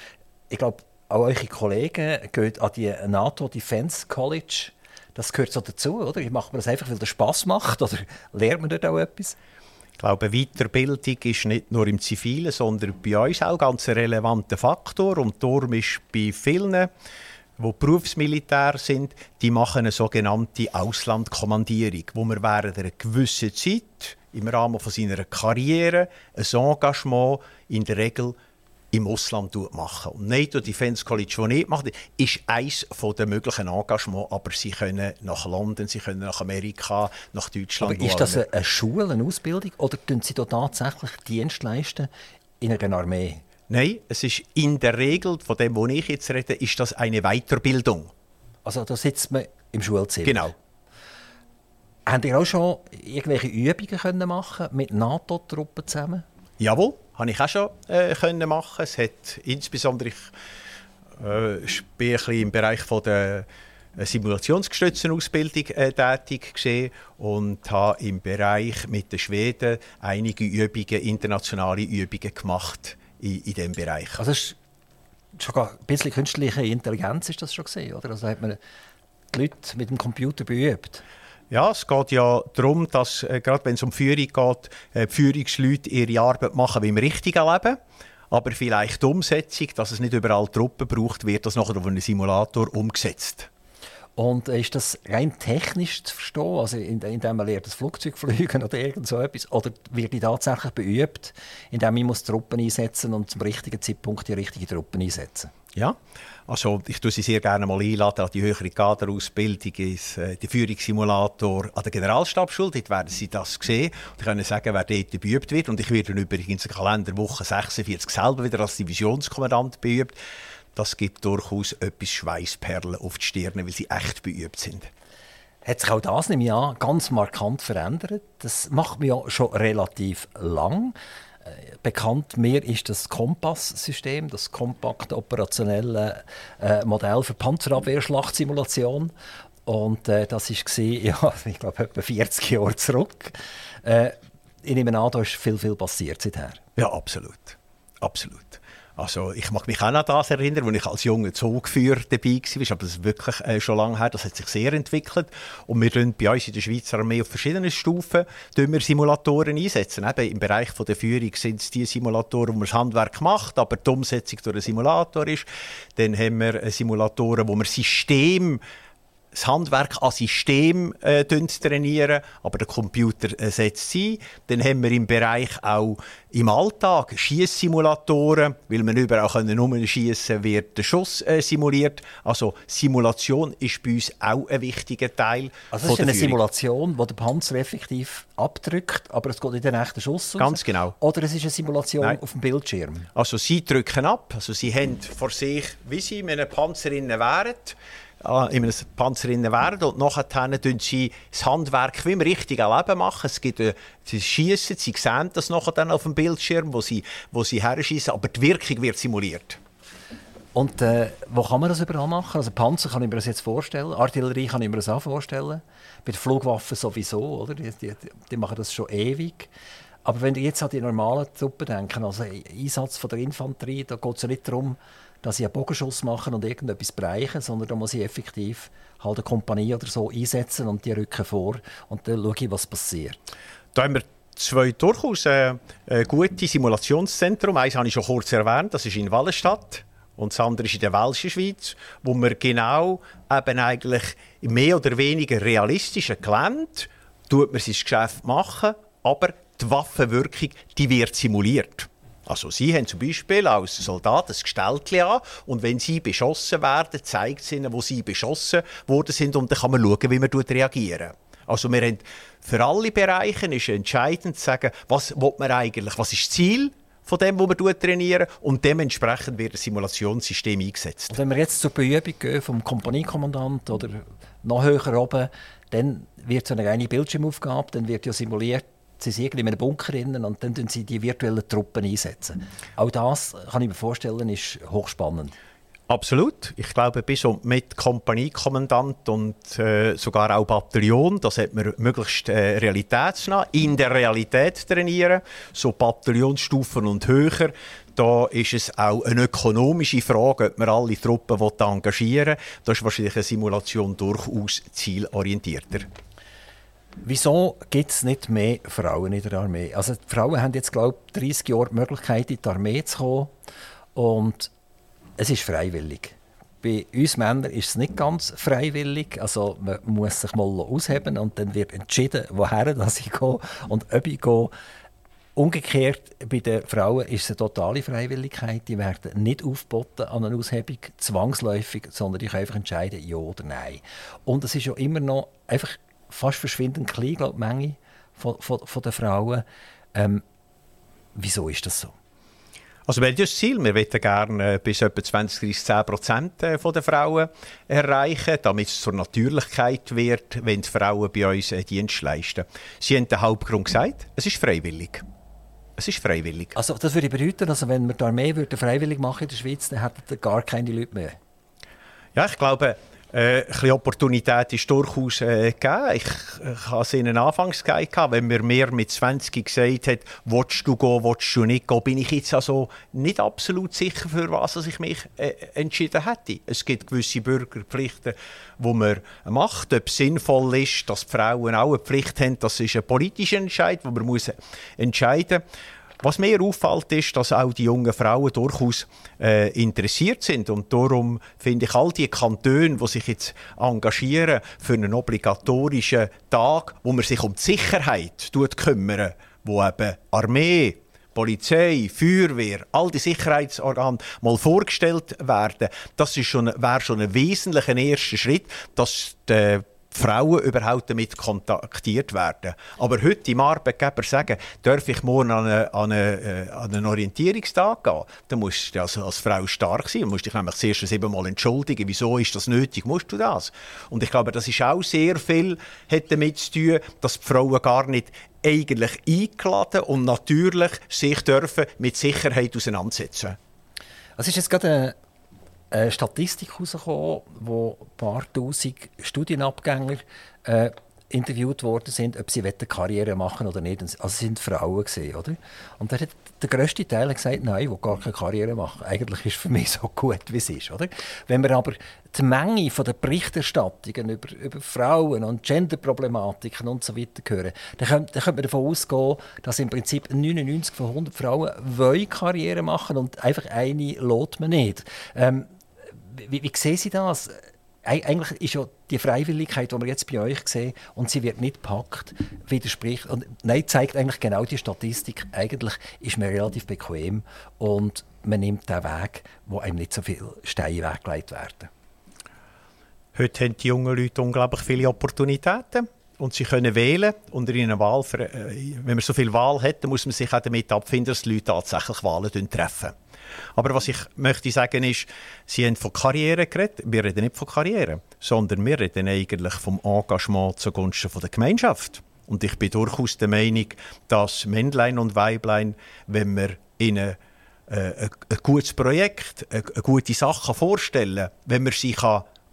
ich glaube, auch eure Kollegen gehen an die NATO Defense College. Das gehört so dazu, oder? Macht man das einfach, weil das Spass macht? Oder lernt man dort auch etwas? Ich glaube, Weiterbildung ist nicht nur im Zivilen, sondern bei uns auch ein ganz relevanter Faktor. Und darum ist bei vielen, die Berufsmilitär sind, die machen eine sogenannte Auslandkommandierung, wo man während einer gewissen Zeit im Rahmen von seiner Karriere ein Engagement in der Regel im Ausland machen. Und NATO Defense College, das nicht macht, ist eines der möglichen Engagements, aber sie können nach London, sie können nach Amerika, nach Deutschland. Aber ist das eine Schule, eine Ausbildung oder tun sie da tatsächlich Dienst leisten in einer Armee? Nein, es ist in der Regel, von dem, wo ich jetzt rede, ist das eine Weiterbildung. Also da sitzt man im Schulzimmer? Genau. Habt ihr auch schon irgendwelche Übungen können machen mit NATO-Truppen zusammen? Jawohl habe ich auch schon äh, können machen. Es hat insbesondere ich, äh, bin ich im Bereich von der äh, simulationsgestützten Ausbildung äh, tätig gesehen und habe im Bereich mit den Schweden einige Übungen, internationale Übungen gemacht in, in diesem Bereich. Also ist schon ein bisschen künstliche Intelligenz ist das schon gesehen, oder? Also hat man die Leute mit dem Computer beübt. Ja, es geht ja darum, dass, äh, gerade wenn es um Führung geht, äh, die Führungsleute ihre Arbeit machen wie im richtigen Leben. Aber vielleicht die Umsetzung, dass es nicht überall Truppen braucht, wird das nachher auf einem Simulator umgesetzt. Und ist das rein technisch zu verstehen, also indem man lernt das Flugzeug fliegen oder irgend so etwas, oder wird die tatsächlich beübt, indem man muss Truppen einsetzen und zum richtigen Zeitpunkt die richtigen Truppen einsetzen? Ja, also ich tue Sie sehr gerne mal einladen an die höhere Kaderausbildung, ist äh, der Führungssimulator an der Generalstabsschule. Dort werden Sie das sehen und können sagen, wer dort beübt wird. Und ich werde übrigens in Kalenderwoche 46 selber wieder als Divisionskommandant beübt. Das gibt durchaus etwas Schweißperlen auf die Stirne, weil sie echt beübt sind hat sich auch das im Jahr ganz markant verändert. Das macht man ja schon relativ lang. Bekannt mir ist das Kompass-System, das kompakte operationelle äh, Modell für Panzerabwehr-Schlachtsimulation. Und äh, das war, ja, ich glaube, etwa 40 Jahre zurück. Äh, ich nehme an, da ist viel, viel passiert seither. Ja, absolut. Absolut. Also ich mag mich auch an das erinnern, als ich als junger Zugführer dabei war, aber das ist wirklich äh, schon lange her, das hat sich sehr entwickelt und wir tun bei uns in der Schweizer Armee auf verschiedenen Stufen wir Simulatoren einsetzen. Eben Im Bereich von der Führung sind es die Simulatoren, wo man das Handwerk macht, aber die Umsetzung durch einen Simulator ist. Dann haben wir äh, Simulatoren, wo man System das Handwerk an System äh, trainieren, aber der Computer äh, setzt sie. Dann haben wir im Bereich auch im Alltag Schießsimulatoren, weil man überall können schießen wird der Schuss äh, simuliert. Also Simulation ist bei uns auch ein wichtiger Teil. Also es ist eine Führung. Simulation, wo der Panzer effektiv abdrückt, aber es geht in den echten Schuss raus. Ganz genau. Oder es ist eine Simulation Nein. auf dem Bildschirm. Also sie drücken ab, also sie haben vor sich, wie sie in einem Panzer wären in einem Panzer wären und nachher tun sie das Handwerk wie im richtigen Leben machen. Es gibt, äh, sie schießen, sie sehen das nachher dann auf dem Bildschirm, wo sie, wo sie herschießen, aber die Wirkung wird simuliert. Und äh, wo kann man das überall machen? Also Panzer kann ich mir das jetzt vorstellen, Artillerie kann ich mir das auch vorstellen, bei den Flugwaffen sowieso, oder? Die, die, die machen das schon ewig. Aber wenn ihr jetzt an die normalen Truppen denken, also Einsatz von der Infanterie, da geht es ja nicht darum, dass sie einen Bogenschuss machen und irgendetwas bereichen, sondern da muss ich effektiv halt eine Kompanie oder so einsetzen und die rücken vor und dann schaue ich, was passiert. Da haben wir zwei durchaus äh, äh, gute Simulationszentren. Eins habe ich schon kurz erwähnt, das ist in Wallenstadt und das andere ist in der Welschen Schweiz, wo wir genau eben eigentlich mehr oder weniger realistischen Gelände tut man sein Geschäft machen, aber die Waffenwirkung die wird simuliert. Also Sie haben zum Beispiel als Soldat ein Gestellchen an und wenn Sie beschossen werden, zeigt es Ihnen, wo Sie beschossen worden sind und dann kann man schauen, wie man reagieren. Also wir haben für alle Bereiche ist entscheidend zu sagen, was man eigentlich, was ist das Ziel von dem, was wir trainieren und dementsprechend wird ein Simulationssystem eingesetzt. Und wenn wir jetzt zur Beübung gehen vom Kompaniekommandant oder noch höher oben, dann wird so eine reine Bildschirmaufgabe, dann wird ja simuliert, sie sind in einem Bunker innen und dann setzen sie die virtuellen Truppen einsetzen. Auch das kann ich mir vorstellen, ist hochspannend. Absolut. Ich glaube, bis und mit Kompaniekommandant und äh, sogar auch Bataillon, das hat man möglichst äh, realitätsnah in der Realität trainieren, so Bataillonsstufen und höher. Da ist es auch eine ökonomische Frage, ob man alle Truppen engagieren will. Da ist wahrscheinlich eine Simulation durchaus zielorientierter. Wieso gibt es nicht mehr Frauen in der Armee? Also die Frauen haben jetzt, glaube ich, 30 Jahre die Möglichkeit, in die Armee zu kommen. Und es ist freiwillig. Bei uns Männern ist es nicht ganz freiwillig. Also man muss sich mal ausheben und dann wird entschieden, woher dass ich gehe und ob ich gehe. Umgekehrt, bei den Frauen ist es eine totale Freiwilligkeit. Die werden nicht aufgeboten an eine Aushebung, zwangsläufig, sondern ich kann einfach entscheiden, ja oder nein. Und es ist ja immer noch einfach fast verschwindend klein, glaube die Menge von, von, von der Frauen. Ähm, wieso ist das so? Also wir haben das Ziel, wir wollen gerne äh, bis etwa 20, 30, 10 Prozent äh, der Frauen erreichen, damit es zur Natürlichkeit wird, wenn die Frauen bei uns äh, Dienst leisten. Sie haben den Hauptgrund gesagt, es ist freiwillig. Es ist freiwillig. Also das würde bedeuten, also wenn wir die Armee würde freiwillig machen in der Schweiz, dann hätten gar keine Leute mehr. Ja, ich glaube, äh, ein Opportunität ist durchaus äh, gegeben. Ich, ich habe es Ihnen anfangs gesagt, wenn mir mehr mit 20 gesagt hat, willst du gehen, willst du nicht gehen, bin ich jetzt also nicht absolut sicher, für was ich mich äh, entschieden hätte. Es gibt gewisse Bürgerpflichten, die man macht. Ob es sinnvoll ist, dass die Frauen auch eine Pflicht haben, das ist ein politischer Entscheid, den man muss entscheiden muss. Was mir auffällt, ist, dass auch die jungen Frauen durchaus äh, interessiert sind. Und darum finde ich all die Kantone, die sich jetzt engagieren für einen obligatorischen Tag, wo man sich um die Sicherheit kümmern, wo eben Armee, Polizei, Feuerwehr, all die Sicherheitsorgane mal vorgestellt werden, das ist schon, wäre schon ein wesentlicher erster Schritt, dass die Frauen überhaupt damit kontaktiert werden. Aber heute dem Arbeitgeber sagen, darf ich morgen an, eine, an, eine, äh, an einen Orientierungstag gehen, dann musst du als, als Frau stark sein. Du musst dich nämlich das erste siebenmal entschuldigen, wieso ist das nötig, musst du das? Und ich glaube, das ist auch sehr viel hat damit zu tun, dass die Frauen gar nicht eigentlich eingeladen und natürlich sich dürfen mit Sicherheit auseinandersetzen. Es ist jetzt gerade eine Statistik herausgekommen, wo ein paar tausend Studienabgänger äh, interviewt worden sind, ob sie Karriere machen oder nicht. Also es sind Frauen gesehen, oder? Und hat der grösste Teil gesagt, nein, ich will gar keine Karriere machen. Eigentlich ist es für mich so gut, wie es ist, oder? Wenn wir aber die Menge von der Berichterstattungen über, über Frauen und Genderproblematiken und so weiter hören, dann könnte, dann könnte man davon ausgehen, dass im Prinzip 99 von 100 Frauen wollen Karriere machen und einfach eine lädt man nicht. Ähm, wie, wie sehen Sie das? Eigentlich ist ja die Freiwilligkeit, die wir jetzt bei euch sehen, und sie wird nicht gepackt, widerspricht. Und nein, zeigt eigentlich genau die Statistik. Eigentlich ist man relativ bequem und man nimmt den Weg, wo einem nicht so viele Steine weggelegt werden. Heute haben die jungen Leute unglaublich viele Opportunitäten und sie können wählen und in einer Wahl, äh, wenn man so viel Wahl hat, dann muss man sich auch damit abfinden, dass die Leute tatsächlich Wahlen treffen. Aber was ich möchte sagen ist, Sie haben von Karriere geredet. Wir reden nicht von Karriere, sondern wir reden eigentlich vom Engagement zugunsten der Gemeinschaft. Und ich bin durchaus der Meinung, dass Männlein und Weiblein, wenn wir ihnen äh, ein, gutes Projekt, eine, gute Sache vorstellen wenn man sie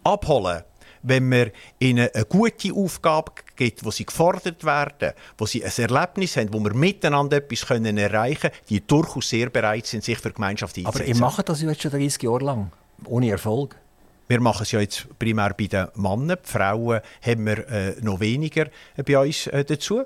abholen kann wenn man ihnen eine gute Aufgabe gibt, wo sie gefordert werden, wo sie ein Erlebnis haben, wo wir miteinander etwas können erreichen können, die durchaus sehr bereit sind, sich für die Gemeinschaft einzusetzen. Aber ihr macht das jetzt schon 30 Jahre lang, ohne Erfolg? Wir machen es ja jetzt primär bei den Männern. Die Frauen haben wir äh, noch weniger bei uns äh, dazu.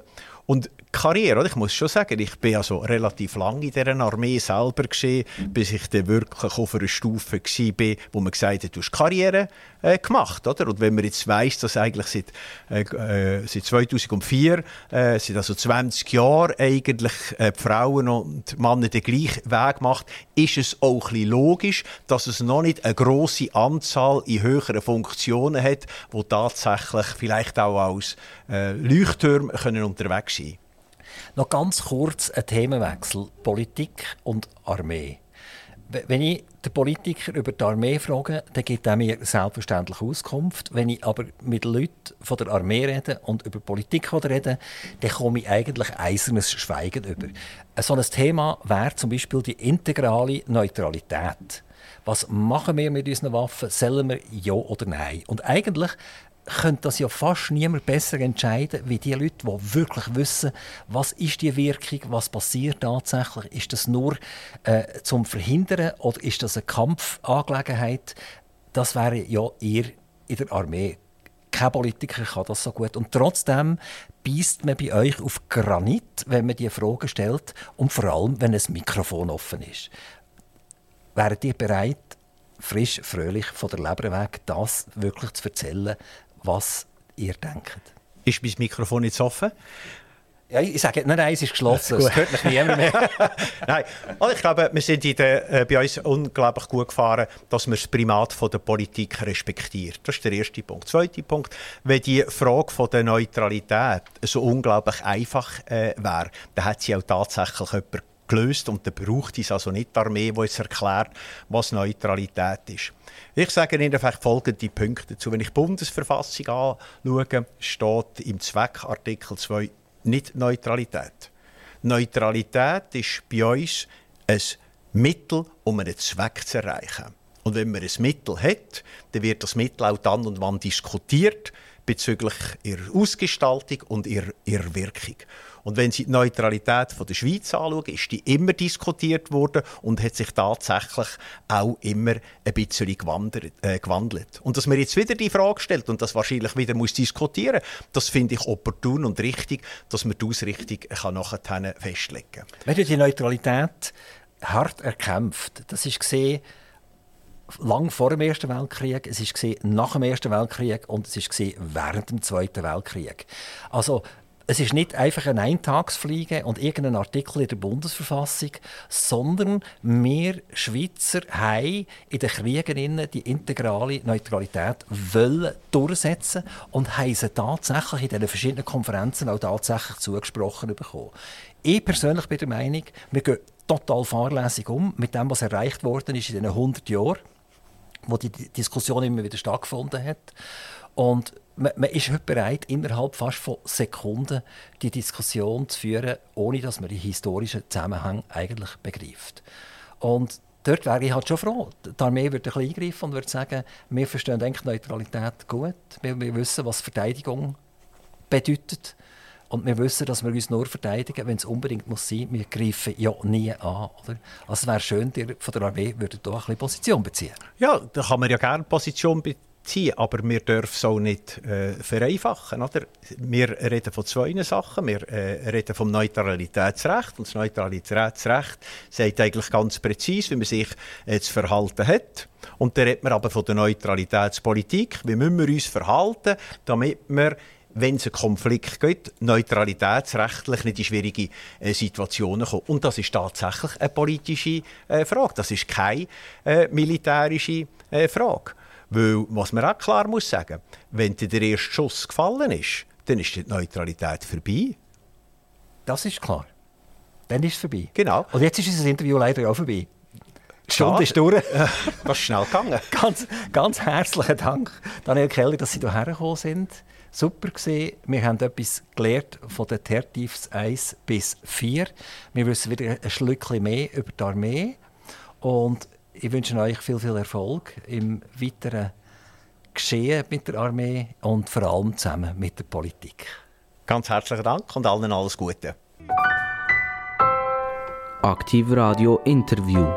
Und Karriere, ich muss schon sagen, ich bin also relativ lange in dieser Armee selber gesehen, bis ich dann wirklich auf einer Stufe war, wo man gesagt hat, du hast Karriere äh, gemacht, oder? Und wenn man jetzt weiss, dass eigentlich seit, äh, äh seit 2004, äh, seit also 20 Jahren eigentlich äh, die Frauen und Männer den gleichen Weg machen, ist es auch ein bisschen logisch, dass es noch nicht eine grosse Anzahl in höheren Funktionen hat, die tatsächlich vielleicht auch als äh, Leuchttürme können unterwegs sein können. Noch ganz kurz ein Themenwechsel: Politik und Armee. Wenn ich den Politiker über die Armee frage, dann gibt er mir selbstverständlich Auskunft. Wenn ich aber mit Leuten von der Armee rede und über Politik rede, dann komme ich eigentlich eisernes Schweigen über. So ein Thema wäre zum Beispiel die integrale Neutralität. Was machen wir mit unseren Waffen? Sollen wir ja oder nein? Und eigentlich könnte das ja fast niemand besser entscheiden, wie die Leute, die wirklich wissen, was ist die Wirkung, was passiert tatsächlich. Ist das nur äh, zum Verhindern oder ist das eine Kampfangelegenheit? Das wäre ja eher in der Armee. Kein Politiker kann das so gut. Und trotzdem beißt man bei euch auf Granit, wenn man diese Fragen stellt und vor allem, wenn ein Mikrofon offen ist. Wären ihr bereit, frisch, fröhlich von der Leber weg, das wirklich zu erzählen, was ihr denkt. Ist mein Mikrofon jetzt offen? Ja, ich sage, nein, nein, es ist geschlossen. Es hört mich niemand mehr. nein, also ich glaube, wir sind der, äh, bei uns unglaublich gut gefahren, dass man das Primat von der Politik respektiert. Das ist der erste Punkt. Der zweite Punkt, wenn die Frage von der Neutralität so unglaublich einfach äh, wäre, dann hat sie auch tatsächlich jemand gelöst und dann braucht es also nicht die Armee, die uns erklärt, was Neutralität ist. Ich sage Ihnen vielleicht folgende Punkte dazu. Wenn ich die Bundesverfassung anschaue, steht im Zweckartikel 2 nicht Neutralität. Neutralität ist bei uns ein Mittel, um einen Zweck zu erreichen. Und wenn man ein Mittel hat, dann wird das Mittel auch dann und wann diskutiert bezüglich ihrer Ausgestaltung und ihrer, ihrer Wirkung. Und wenn Sie die Neutralität von der Schweiz anschauen, ist die immer diskutiert worden und hat sich tatsächlich auch immer ein bisschen gewandert, äh, gewandelt. Und dass man jetzt wieder die Frage stellt und das wahrscheinlich wieder muss diskutieren, das finde ich opportun und richtig, dass man die Ausrichtung kann nachher festlegen kann. Die Neutralität hart erkämpft, das ist gesehen lang vor dem Ersten Weltkrieg, es gesehen nach dem Ersten Weltkrieg und es gesehen während dem Zweiten Weltkrieg. Also es ist nicht einfach ein Eintagsfliege und irgendein Artikel in der Bundesverfassung, sondern wir Schweizer haben in den Kriegen die integrale Neutralität wollen durchsetzen und haben sie tatsächlich in diesen verschiedenen Konferenzen auch tatsächlich zugesprochen bekommen. Ich persönlich bin der Meinung, wir gehen total fahrlässig um mit dem, was erreicht worden ist in diesen 100 Jahren, wo die Diskussion immer wieder stattgefunden hat. Und man, man, ist heute bereit, innerhalb fast von Sekunden die Diskussion zu führen, ohne dass man die historischen Zusammenhänge eigentlich begreift. Und dort wäre ich halt schon froh. Die Armee würde ein bisschen eingreifen und würde sagen, wir verstehen eigentlich Neutralität gut. Wir, wir wissen, was Verteidigung bedeutet. Und wir wissen, dass wir uns nur verteidigen, wenn es unbedingt muss sein. Wir greifen ja nie an. Oder? Also es wäre schön, ihr von der Armee würdet hier ein Position beziehen. Ja, da kann man ja gerne Position beziehen ziehen, aber wir dürfen es auch nicht äh, vereinfachen. Oder? Wir reden von zwei Sachen. Wir äh, reden vom Neutralitätsrecht und das Neutralitätsrecht sagt eigentlich ganz präzise, wie man sich äh, zu verhalten hat. Und dann redet man aber von der Neutralitätspolitik. Wie müssen wir uns verhalten, damit wir wenn es einen Konflikt gibt, neutralitätsrechtlich nicht in schwierige äh, Situationen kommen. Und das ist tatsächlich eine politische äh, Frage. Das ist keine äh, militärische äh, Frage. Weil, was man auch klar muss sagen, wenn der erste Schuss gefallen ist, dann ist die Neutralität vorbei. Das ist klar. Dann ist es vorbei. Genau. Und jetzt ist unser Interview leider auch vorbei. Die Stunde ist durch. das ist schnell gegangen. ganz, ganz herzlichen Dank, Daniel Keller, dass Sie hierher gekommen sind. Super gesehen. Wir haben etwas gelernt von den Tertiefs 1 bis 4. Wir wissen wieder ein Schlückchen mehr über die Armee. Und ich wünsche euch viel, viel Erfolg im weiteren Geschehen mit der Armee und vor allem zusammen mit der Politik. Ganz herzlichen Dank und allen alles Gute. Aktiv Radio Interview.